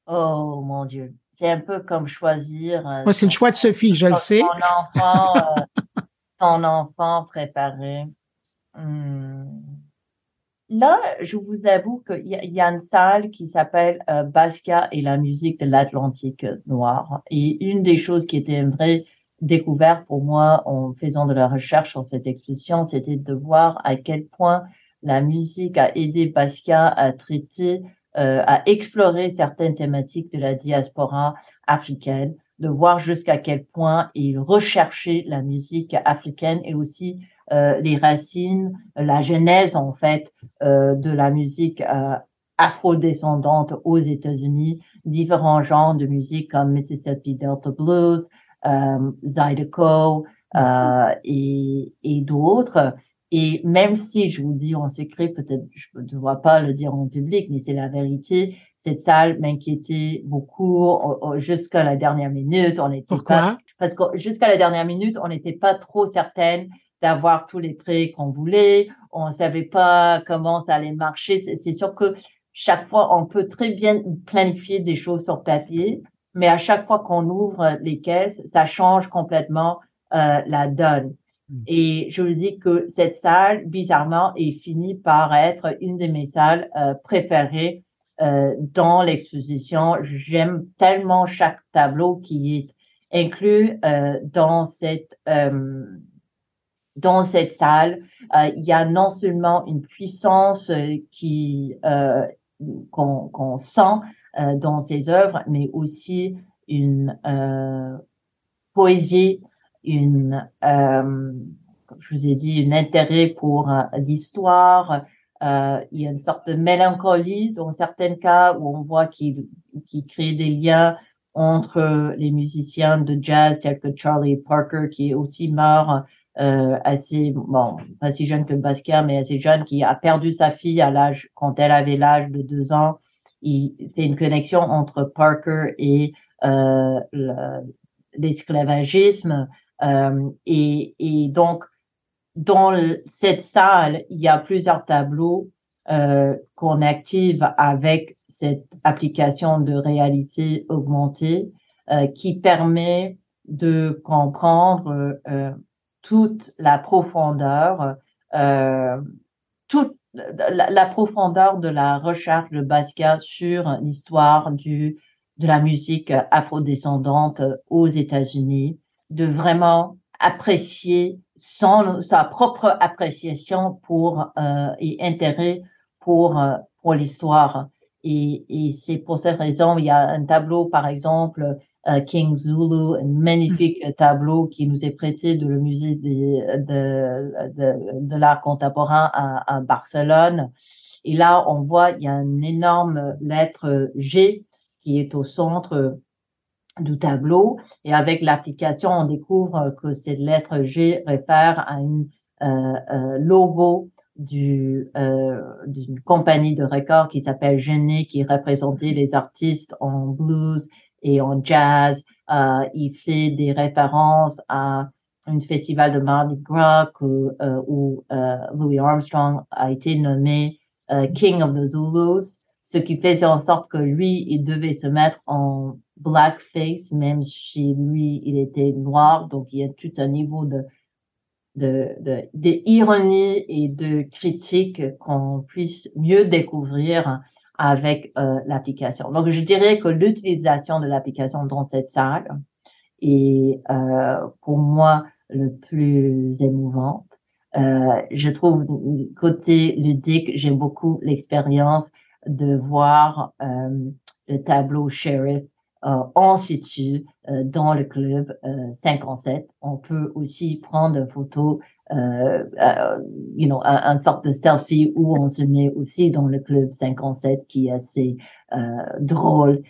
Oh mon Dieu, c'est un peu comme choisir.
Euh, c'est le choix de Sophie, je le sais.
Ton enfant, euh, ton enfant préparé. Hmm. Là, je vous avoue qu'il y, a une salle qui s'appelle euh, Basquiat et la musique de l'Atlantique noir. Et une des choses qui était une vraie découverte pour moi en faisant de la recherche sur cette exposition, c'était de voir à quel point la musique a aidé Basquiat à traiter euh, à explorer certaines thématiques de la diaspora africaine, de voir jusqu'à quel point il recherchait la musique africaine et aussi euh, les racines, la genèse en fait euh, de la musique euh, afro-descendante aux États-Unis, différents genres de musique comme Mississippi Delta Blues, euh, Zydeco euh, et, et d'autres. Et même si je vous dis en secret, peut-être je ne dois pas le dire en public, mais c'est la vérité, cette salle m'inquiétait beaucoup jusqu'à la dernière minute. On était
Pourquoi?
Parce que jusqu'à la dernière minute, on n'était pas trop certaine d'avoir tous les prêts qu'on voulait. On ne savait pas comment ça allait marcher. C'est sûr que chaque fois, on peut très bien planifier des choses sur papier, mais à chaque fois qu'on ouvre les caisses, ça change complètement euh, la donne. Mm. Et je vous dis que cette salle, bizarrement, est finie par être une de mes salles euh, préférées euh, dans l'exposition. J'aime tellement chaque tableau qui est inclus euh, dans cette euh, dans cette salle. Euh, il y a non seulement une puissance qui qu'on qu'on sent dans ces œuvres, mais aussi une poésie une, euh, comme je vous ai dit, un intérêt pour euh, l'histoire. Euh, il y a une sorte de mélancolie dans certains cas où on voit qu'il qu crée des liens entre les musiciens de jazz tels que Charlie Parker qui est aussi mort euh, assez bon pas si jeune que Basquiat mais assez jeune qui a perdu sa fille à l'âge quand elle avait l'âge de deux ans il fait une connexion entre Parker et euh, l'esclavagisme et, et, donc, dans cette salle, il y a plusieurs tableaux euh, qu'on active avec cette application de réalité augmentée euh, qui permet de comprendre euh, toute la profondeur, euh, toute la, la, profondeur de la recherche de Basquiat sur l'histoire du de la musique afrodescendante aux États-Unis de vraiment apprécier son, sa propre appréciation pour euh, et intérêt pour euh, pour l'histoire. Et, et c'est pour cette raison il y a un tableau par exemple euh, King Zulu, un magnifique mm. tableau qui nous est prêté de le musée de, de, de, de l'art contemporain à, à, Barcelone. Et là, on voit, il y a une énorme lettre G qui est au centre du tableau. Et avec l'application, on découvre que cette lettre G réfère à un euh, euh, logo du euh, d'une compagnie de records qui s'appelle Genet, qui représentait les artistes en blues et en jazz. Euh, il fait des références à un festival de Mardi Gras où, euh, où euh, Louis Armstrong a été nommé King of the Zulus, ce qui faisait en sorte que lui, il devait se mettre en blackface, même si lui, il était noir. Donc, il y a tout un niveau de, de, de, d'ironie et de critique qu'on puisse mieux découvrir avec euh, l'application. Donc, je dirais que l'utilisation de l'application dans cette salle est euh, pour moi le plus émouvante. Euh, je trouve côté ludique, j'aime beaucoup l'expérience de voir euh, le tableau sheriff euh, en situ euh, dans le club 57. Euh, On peut aussi prendre une photo, you know, une sorte de selfie où on se met aussi dans le club 57 qui est assez drôle,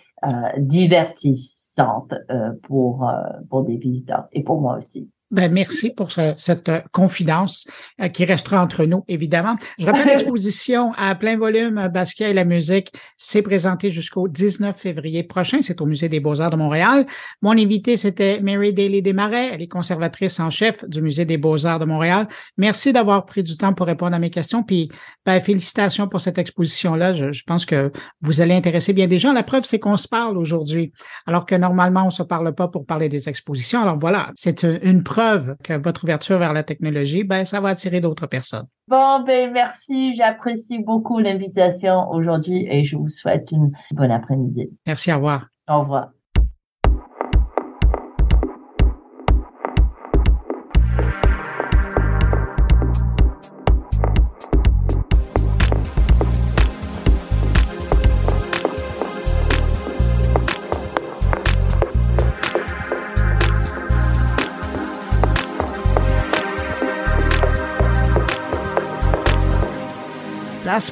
divertissante pour pour des visiteurs et pour moi aussi.
Ben, merci pour cette euh, confidence euh, qui restera entre nous, évidemment. Je rappelle l'exposition à plein volume euh, Basquiat et la musique. C'est présenté jusqu'au 19 février prochain. C'est au Musée des Beaux-Arts de Montréal. Mon invité, c'était Mary Daly Desmarais. Elle est conservatrice en chef du Musée des Beaux-Arts de Montréal. Merci d'avoir pris du temps pour répondre à mes questions. Puis, ben, félicitations pour cette exposition-là. Je, je, pense que vous allez intéresser bien des gens. La preuve, c'est qu'on se parle aujourd'hui, alors que normalement, on se parle pas pour parler des expositions. Alors voilà, c'est une preuve que votre ouverture vers la technologie, ben, ça va attirer d'autres personnes.
Bon, ben, merci. J'apprécie beaucoup l'invitation aujourd'hui et je vous souhaite une bonne après-midi.
Merci, au revoir.
Au revoir.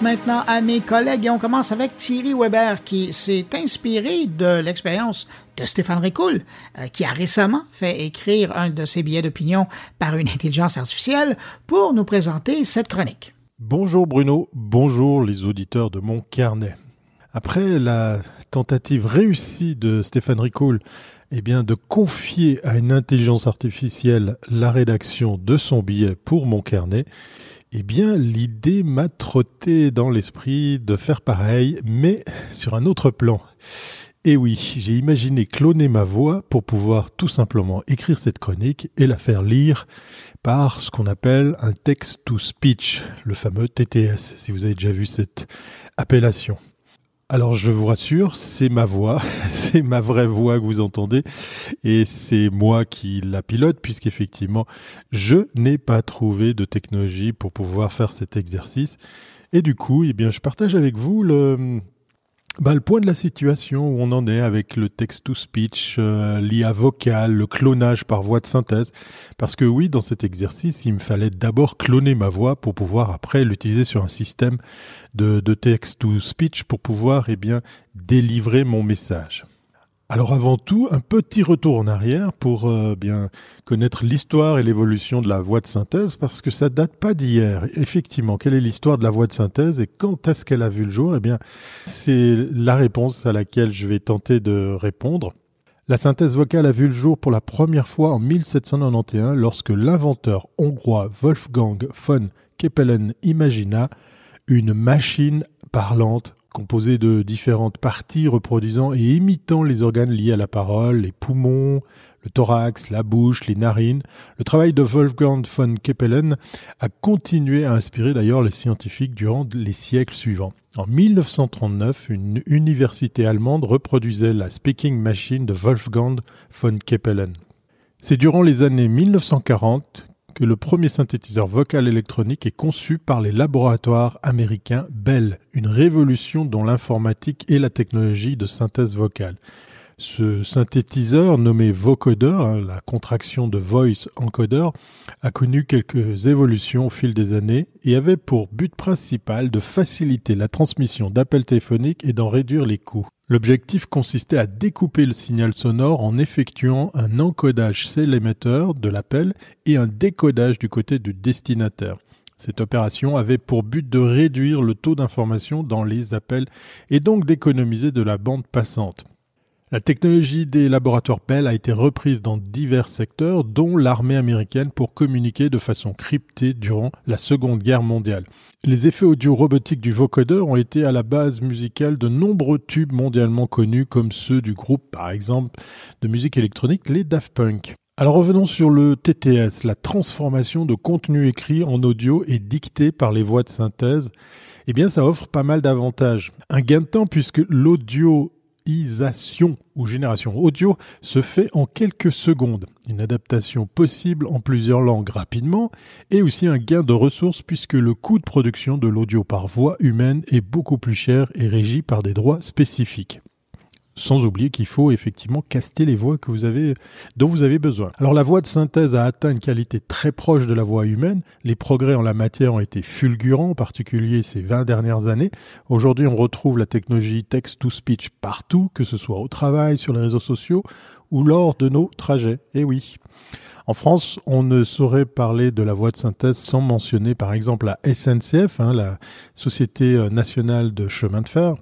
Maintenant à mes collègues et on commence avec Thierry Weber qui s'est inspiré de l'expérience de Stéphane Ricoul, euh, qui a récemment fait écrire un de ses billets d'opinion par une intelligence artificielle pour nous présenter cette chronique.
Bonjour Bruno, bonjour les auditeurs de mon carnet. Après la tentative réussie de Stéphane Ricoul eh bien, de confier à une intelligence artificielle la rédaction de son billet pour mon carnet, eh bien, l'idée m'a trotté dans l'esprit de faire pareil, mais sur un autre plan. Et oui, j'ai imaginé cloner ma voix pour pouvoir tout simplement écrire cette chronique et la faire lire par ce qu'on appelle un text-to-speech, le fameux TTS, si vous avez déjà vu cette appellation. Alors je vous rassure, c'est ma voix, c'est ma vraie voix que vous entendez et c'est moi qui la pilote puisqu'effectivement je n'ai pas trouvé de technologie pour pouvoir faire cet exercice. Et du coup, eh bien, je partage avec vous le, bah, le point de la situation où on en est avec le text-to-speech, euh, l'IA vocal, le clonage par voix de synthèse. Parce que oui, dans cet exercice, il me fallait d'abord cloner ma voix pour pouvoir après l'utiliser sur un système de, de text-to-speech pour pouvoir eh bien, délivrer mon message. Alors avant tout, un petit retour en arrière pour euh, bien connaître l'histoire et l'évolution de la voix de synthèse parce que ça date pas d'hier. Effectivement, quelle est l'histoire de la voix de synthèse et quand est-ce qu'elle a vu le jour? Eh bien, c'est la réponse à laquelle je vais tenter de répondre. La synthèse vocale a vu le jour pour la première fois en 1791 lorsque l'inventeur hongrois Wolfgang von Keppelen imagina une machine parlante composé de différentes parties reproduisant et imitant les organes liés à la parole, les poumons, le thorax, la bouche, les narines. Le travail de Wolfgang von Keppelen a continué à inspirer d'ailleurs les scientifiques durant les siècles suivants. En 1939, une université allemande reproduisait la speaking machine de Wolfgang von Keppelen. C'est durant les années 1940 le premier synthétiseur vocal électronique est conçu par les laboratoires américains Bell, une révolution dans l'informatique et la technologie de synthèse vocale. Ce synthétiseur nommé vocoder, hein, la contraction de voice encoder, a connu quelques évolutions au fil des années et avait pour but principal de faciliter la transmission d'appels téléphoniques et d'en réduire les coûts. L'objectif consistait à découper le signal sonore en effectuant un encodage chez l'émetteur de l'appel et un décodage du côté du destinataire. Cette opération avait pour but de réduire le taux d'information dans les appels et donc d'économiser de la bande passante. La technologie des laboratoires Bell a été reprise dans divers secteurs, dont l'armée américaine pour communiquer de façon cryptée durant la Seconde Guerre mondiale. Les effets audio robotiques du vocodeur ont été à la base musicale de nombreux tubes mondialement connus comme ceux du groupe par exemple de musique électronique les Daft Punk. Alors revenons sur le TTS, la transformation de contenu écrit en audio et dicté par les voix de synthèse. Eh bien ça offre pas mal d'avantages. Un gain de temps puisque l'audio ou génération audio se fait en quelques secondes. Une adaptation possible en plusieurs langues rapidement et aussi un gain de ressources puisque le coût de production de l'audio par voix humaine est beaucoup plus cher et régi par des droits spécifiques. Sans oublier qu'il faut effectivement caster les voix que vous avez, dont vous avez besoin. Alors la voix de synthèse a atteint une qualité très proche de la voix humaine. Les progrès en la matière ont été fulgurants, en particulier ces 20 dernières années. Aujourd'hui, on retrouve la technologie text-to-speech partout, que ce soit au travail, sur les réseaux sociaux ou lors de nos trajets. Eh oui. En France, on ne saurait parler de la voie de synthèse sans mentionner par exemple la SNCF, hein, la Société nationale de chemin de fer,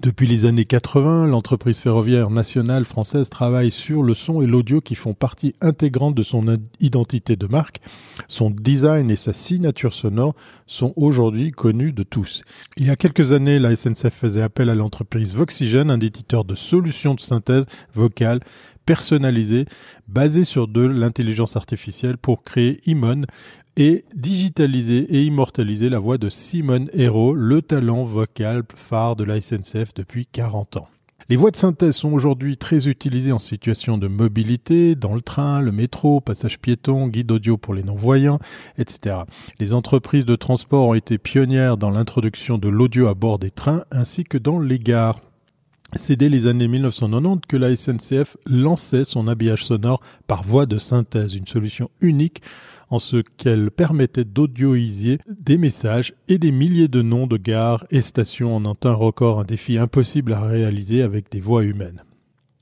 depuis les années 80, l'entreprise ferroviaire nationale française travaille sur le son et l'audio qui font partie intégrante de son identité de marque. Son design et sa signature sonore sont aujourd'hui connus de tous. Il y a quelques années, la SNCF faisait appel à l'entreprise Voxygen, un éditeur de solutions de synthèse vocale personnalisées basées sur de l'intelligence artificielle pour créer Imon, et digitaliser et immortaliser la voix de Simone Hérault, le talent vocal phare de la SNCF depuis 40 ans. Les voix de synthèse sont aujourd'hui très utilisées en situation de mobilité, dans le train, le métro, passage piéton, guide audio pour les non-voyants, etc. Les entreprises de transport ont été pionnières dans l'introduction de l'audio à bord des trains ainsi que dans les gares. C'est dès les années 1990 que la SNCF lançait son habillage sonore par voix de synthèse, une solution unique en ce qu'elle permettait d'audioiser des messages et des milliers de noms de gares et stations en un record, un défi impossible à réaliser avec des voix humaines.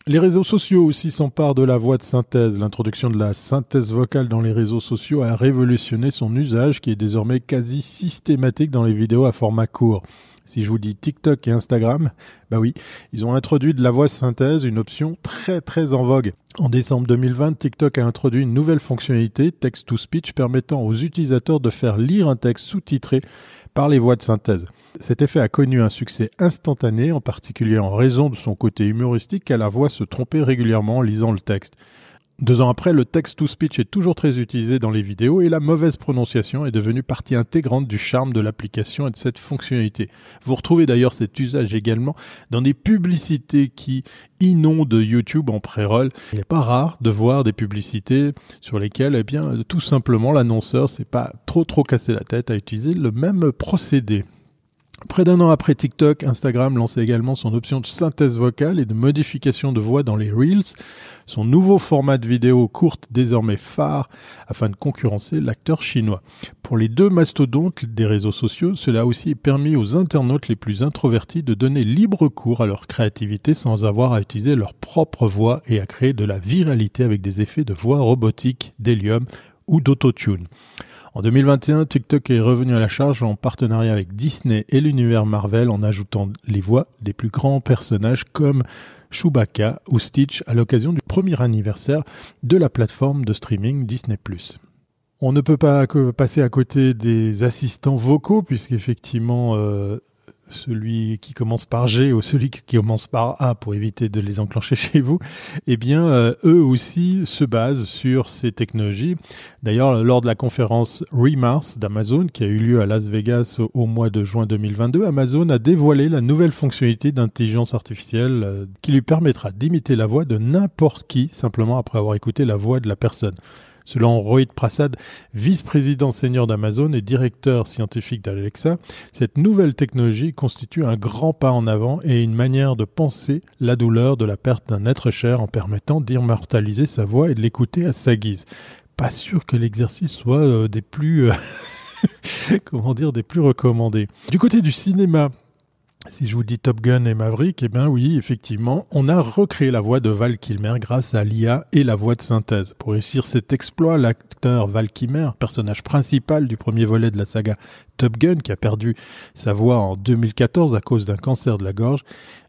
Les réseaux sociaux aussi s'emparent de la voix de synthèse. L'introduction de la synthèse vocale dans les réseaux sociaux a révolutionné son usage qui est désormais quasi systématique dans les vidéos à format court. Si je vous dis TikTok et Instagram, bah oui, ils ont introduit de la voix synthèse, une option très très en vogue. En décembre 2020, TikTok a introduit une nouvelle fonctionnalité, text-to-speech, permettant aux utilisateurs de faire lire un texte sous-titré par les voix de synthèse. Cet effet a connu un succès instantané, en particulier en raison de son côté humoristique, car la voix se trompait régulièrement en lisant le texte. Deux ans après, le text-to-speech est toujours très utilisé dans les vidéos et la mauvaise prononciation est devenue partie intégrante du charme de l'application et de cette fonctionnalité. Vous retrouvez d'ailleurs cet usage également dans des publicités qui inondent YouTube en pré-roll. Il n'est pas rare de voir des publicités sur lesquelles, eh bien, tout simplement, l'annonceur s'est pas trop trop cassé la tête à utiliser le même procédé. Près d'un an après TikTok, Instagram lançait également son option de synthèse vocale et de modification de voix dans les Reels, son nouveau format de vidéo courte désormais phare afin de concurrencer l'acteur chinois. Pour les deux mastodontes des réseaux sociaux, cela a aussi permis aux internautes les plus introvertis de donner libre cours à leur créativité sans avoir à utiliser leur propre voix et à créer de la viralité avec des effets de voix robotique, d'hélium ou d'autotune. En 2021, TikTok est revenu à la charge en partenariat avec Disney et l'univers Marvel en ajoutant les voix des plus grands personnages comme Chewbacca ou Stitch à l'occasion du premier anniversaire de la plateforme de streaming Disney+. On ne peut pas passer à côté des assistants vocaux puisqu'effectivement euh, celui qui commence par G ou celui qui commence par A pour éviter de les enclencher chez vous, eh bien, euh, eux aussi se basent sur ces technologies. D'ailleurs, lors de la conférence Remars d'Amazon, qui a eu lieu à Las Vegas au, mois de juin 2022, Amazon a dévoilé la nouvelle fonctionnalité d'intelligence artificielle euh, qui lui permettra d'imiter la voix de n'importe qui, simplement après avoir écouté la voix de la personne. Selon Rohit Prasad, vice-président senior d'Amazon et directeur scientifique d'Alexa, cette nouvelle technologie constitue un grand pas en avant et une manière de penser la douleur de la perte d'un être cher en permettant d'immortaliser sa voix et de l'écouter à sa guise. Pas sûr que l'exercice soit euh, des plus... Euh, comment dire, des plus recommandés. Du côté du cinéma, si je vous dis Top Gun et Maverick, eh bien oui, effectivement, on a recréé la voix de Val Kilmer grâce à l'IA et la voix de synthèse. Pour réussir cet exploit, l'acteur Val Kilmer, personnage principal du premier volet de la saga Top Gun, qui a perdu sa voix en 2014 à cause d'un cancer de la gorge,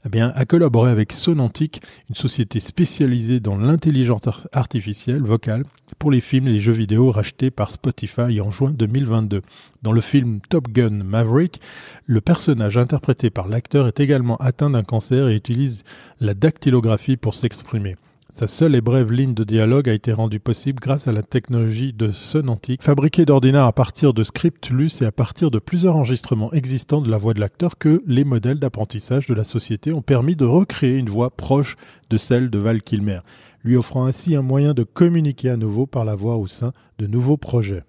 eh bien, a collaboré avec Sonantic, une société spécialisée dans l'intelligence artificielle vocale pour les films et les jeux vidéo rachetés par Spotify en juin 2022. Dans le film Top Gun Maverick, le personnage interprété par l'acteur est également atteint d'un cancer et utilise la dactylographie pour s'exprimer. Sa seule et brève ligne de dialogue a été rendue possible grâce à la technologie de Sonantic, fabriquée d'ordinaire à partir de scripts lus et à partir de plusieurs enregistrements existants de la voix de l'acteur que les modèles d'apprentissage de la société ont permis de recréer une voix proche de celle de Val Kilmer, lui offrant ainsi un moyen de communiquer à nouveau par la voix au sein de nouveaux projets.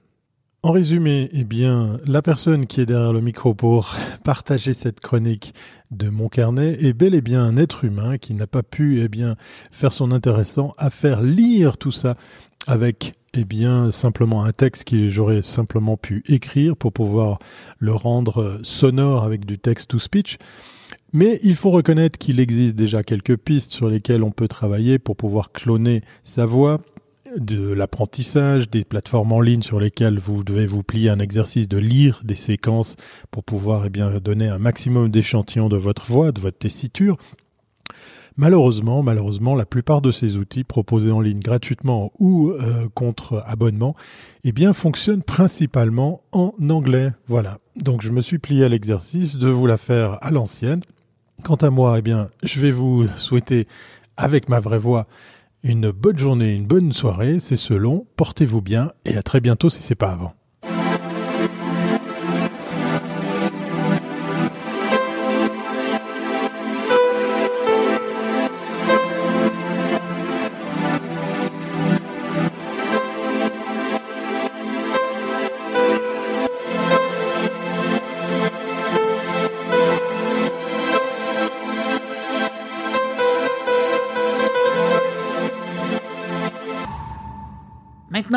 En résumé, eh bien, la personne qui est derrière le micro pour partager cette chronique de mon carnet est bel et bien un être humain qui n'a pas pu, eh bien, faire son intéressant à faire lire tout ça avec eh bien, simplement un texte que j'aurais simplement pu écrire pour pouvoir le rendre sonore avec du text to speech. Mais il faut reconnaître qu'il existe déjà quelques pistes sur lesquelles on peut travailler pour pouvoir cloner sa voix, de l'apprentissage, des plateformes en ligne sur lesquelles vous devez vous plier un exercice de lire des séquences pour pouvoir eh bien, donner un maximum d'échantillons de votre voix, de votre tessiture. Malheureusement, malheureusement, la plupart de ces outils proposés en ligne gratuitement ou euh, contre abonnement, eh bien, fonctionnent principalement en anglais. Voilà. Donc, je me suis plié à l'exercice de vous la faire à l'ancienne. Quant à moi, eh bien, je vais vous souhaiter, avec ma vraie voix, une bonne journée, une bonne soirée, c'est selon. Portez-vous bien et à très bientôt si c'est pas avant.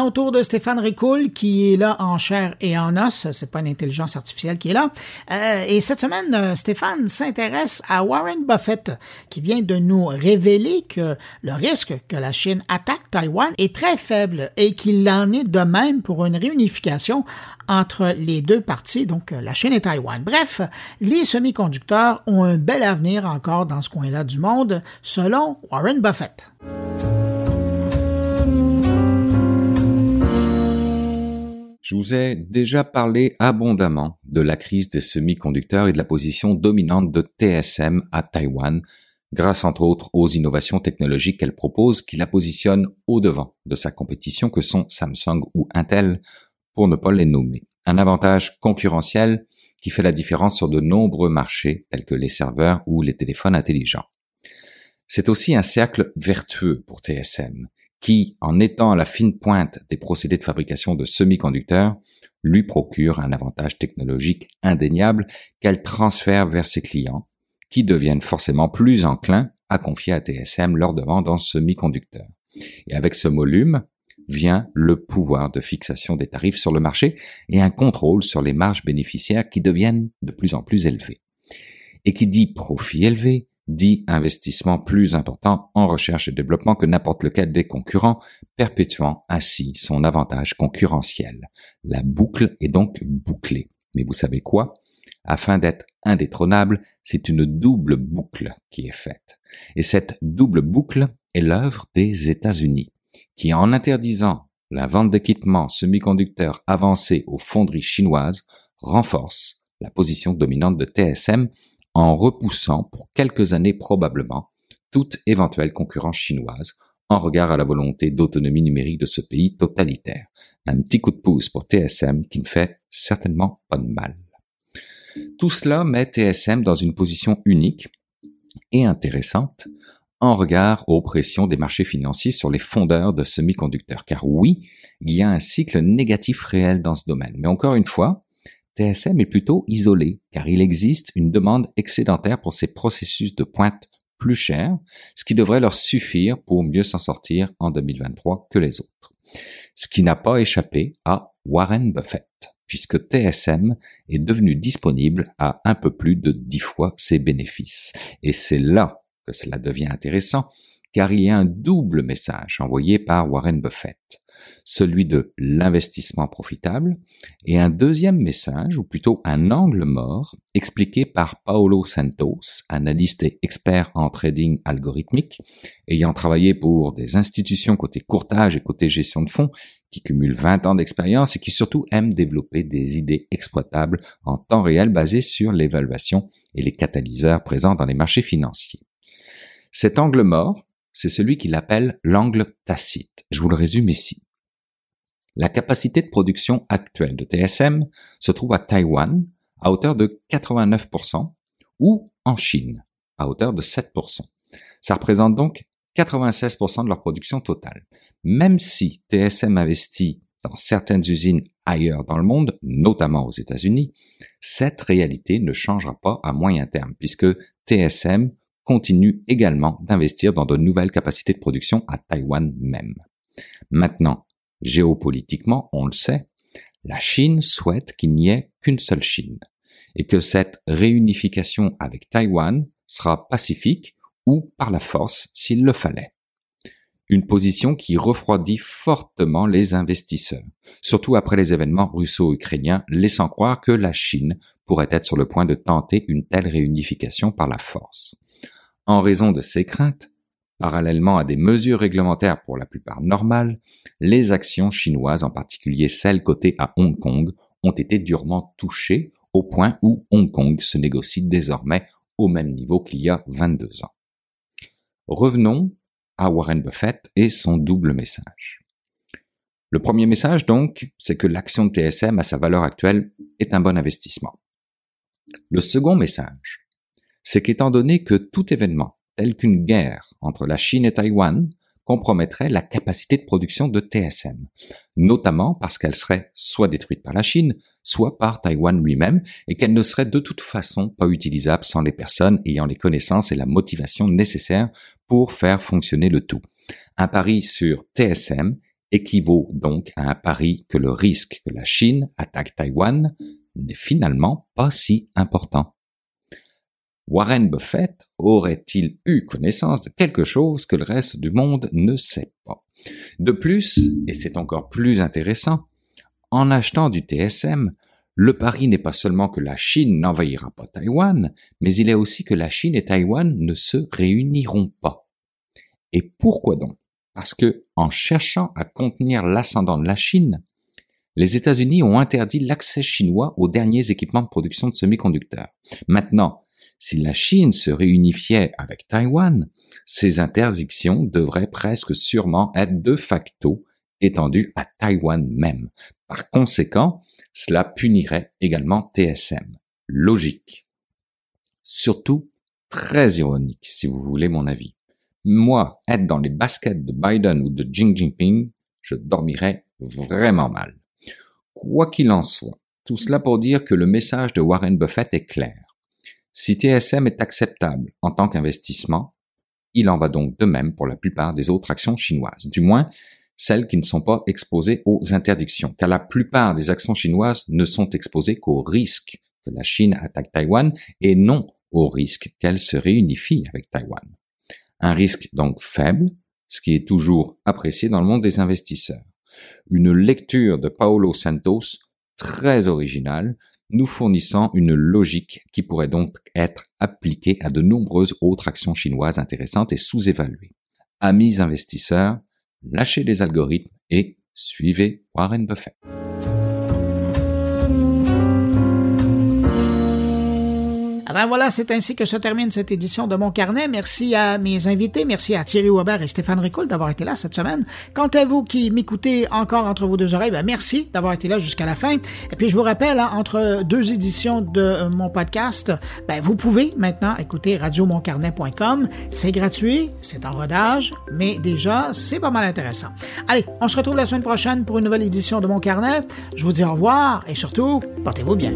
Autour de Stéphane Ricoul, qui est là en chair et en os. C'est pas une intelligence artificielle qui est là. Euh, et cette semaine, euh, Stéphane s'intéresse à Warren Buffett, qui vient de nous révéler que le risque que la Chine attaque Taïwan est très faible et qu'il en est de même pour une réunification entre les deux parties, donc la Chine et Taïwan. Bref, les semi-conducteurs ont un bel avenir encore dans ce coin-là du monde, selon Warren Buffett.
Je vous ai déjà parlé abondamment de la crise des semi-conducteurs et de la position dominante de TSM à Taïwan, grâce entre autres aux innovations technologiques qu'elle propose qui la positionnent au devant de sa compétition que sont Samsung ou Intel, pour ne pas les nommer. Un avantage concurrentiel qui fait la différence sur de nombreux marchés tels que les serveurs ou les téléphones intelligents. C'est aussi un cercle vertueux pour TSM qui, en étant à la fine pointe des procédés de fabrication de semi-conducteurs, lui procure un avantage technologique indéniable qu'elle transfère vers ses clients, qui deviennent forcément plus enclins à confier à TSM leurs demandes en semi-conducteurs. Et avec ce volume vient le pouvoir de fixation des tarifs sur le marché et un contrôle sur les marges bénéficiaires qui deviennent de plus en plus élevées. Et qui dit profit élevé, dit investissement plus important en recherche et développement que n'importe lequel des concurrents, perpétuant ainsi son avantage concurrentiel. La boucle est donc bouclée. Mais vous savez quoi? Afin d'être indétrônable, c'est une double boucle qui est faite. Et cette double boucle est l'œuvre des États-Unis, qui en interdisant la vente d'équipements semi-conducteurs avancés aux fonderies chinoises renforce la position dominante de TSM en repoussant pour quelques années probablement toute éventuelle concurrence chinoise en regard à la volonté d'autonomie numérique de ce pays totalitaire. Un petit coup de pouce pour TSM qui ne fait certainement pas de mal. Tout cela met TSM dans une position unique et intéressante en regard aux pressions des marchés financiers sur les fondeurs de semi-conducteurs. Car oui, il y a un cycle négatif réel dans ce domaine. Mais encore une fois, TSM est plutôt isolé, car il existe une demande excédentaire pour ces processus de pointe plus chers, ce qui devrait leur suffire pour mieux s'en sortir en 2023 que les autres. Ce qui n'a pas échappé à Warren Buffett, puisque TSM est devenu disponible à un peu plus de 10 fois ses bénéfices. Et c'est là que cela devient intéressant, car il y a un double message envoyé par Warren Buffett celui de l'investissement profitable, et un deuxième message, ou plutôt un angle mort, expliqué par Paolo Santos, analyste et expert en trading algorithmique, ayant travaillé pour des institutions côté courtage et côté gestion de fonds, qui cumulent 20 ans d'expérience et qui surtout aiment développer des idées exploitables en temps réel basées sur l'évaluation et les catalyseurs présents dans les marchés financiers. Cet angle mort, c'est celui qu'il appelle l'angle tacite. Je vous le résume ici. La capacité de production actuelle de TSM se trouve à Taïwan à hauteur de 89% ou en Chine à hauteur de 7%. Ça représente donc 96% de leur production totale. Même si TSM investit dans certaines usines ailleurs dans le monde, notamment aux États-Unis, cette réalité ne changera pas à moyen terme puisque TSM continue également d'investir dans de nouvelles capacités de production à Taïwan même. Maintenant, Géopolitiquement, on le sait, la Chine souhaite qu'il n'y ait qu'une seule Chine. et que cette réunification avec Taïwan sera pacifique ou par la force s'il le fallait. Une position qui refroidit fortement les investisseurs, surtout après les événements russo-ukrainiens, laissant croire que la Chine pourrait être sur le point de tenter une telle réunification par la force. En raison de ces craintes, parallèlement à des mesures réglementaires pour la plupart normales, les actions chinoises, en particulier celles cotées à Hong Kong, ont été durement touchées au point où Hong Kong se négocie désormais au même niveau qu'il y a 22 ans. Revenons à Warren Buffett et son double message. Le premier message, donc, c'est que l'action de TSM à sa valeur actuelle est un bon investissement. Le second message, c'est qu'étant donné que tout événement, tel qu'une guerre entre la Chine et Taïwan, compromettrait la capacité de production de TSM, notamment parce qu'elle serait soit détruite par la Chine, soit par Taïwan lui-même, et qu'elle ne serait de toute façon pas utilisable sans les personnes ayant les connaissances et la motivation nécessaires pour faire fonctionner le tout. Un pari sur TSM équivaut donc à un pari que le risque que la Chine attaque Taïwan n'est finalement pas si important. Warren Buffett aurait-il eu connaissance de quelque chose que le reste du monde ne sait pas? De plus, et c'est encore plus intéressant, en achetant du TSM, le pari n'est pas seulement que la Chine n'envahira pas Taïwan, mais il est aussi que la Chine et Taïwan ne se réuniront pas. Et pourquoi donc? Parce que, en cherchant à contenir l'ascendant de la Chine, les États-Unis ont interdit l'accès chinois aux derniers équipements de production de semi-conducteurs. Maintenant, si la Chine se réunifiait avec Taïwan, ces interdictions devraient presque sûrement être de facto étendues à Taïwan même. Par conséquent, cela punirait également TSM. Logique. Surtout très ironique, si vous voulez mon avis. Moi, être dans les baskets de Biden ou de Xi Jinping, je dormirais vraiment mal. Quoi qu'il en soit, tout cela pour dire que le message de Warren Buffett est clair. Si TSM est acceptable en tant qu'investissement, il en va donc de même pour la plupart des autres actions chinoises, du moins celles qui ne sont pas exposées aux interdictions, car la plupart des actions chinoises ne sont exposées qu'au risque que la Chine attaque Taïwan et non au risque qu'elle se réunifie avec Taïwan. Un risque donc faible, ce qui est toujours apprécié dans le monde des investisseurs. Une lecture de Paolo Santos très originale nous fournissant une logique qui pourrait donc être appliquée à de nombreuses autres actions chinoises intéressantes et sous-évaluées. Amis investisseurs, lâchez les algorithmes et suivez Warren Buffett.
Ben voilà, c'est ainsi que se termine cette édition de mon carnet. Merci à mes invités, merci à Thierry Weber et Stéphane Ricoul d'avoir été là cette semaine. Quant à vous qui m'écoutez encore entre vos deux oreilles, ben merci d'avoir été là jusqu'à la fin. Et puis je vous rappelle, hein, entre deux éditions de mon podcast, ben, vous pouvez maintenant écouter radiomoncarnet.com. C'est gratuit, c'est en rodage, mais déjà, c'est pas mal intéressant. Allez, on se retrouve la semaine prochaine pour une nouvelle édition de mon carnet. Je vous dis au revoir et surtout, portez-vous bien.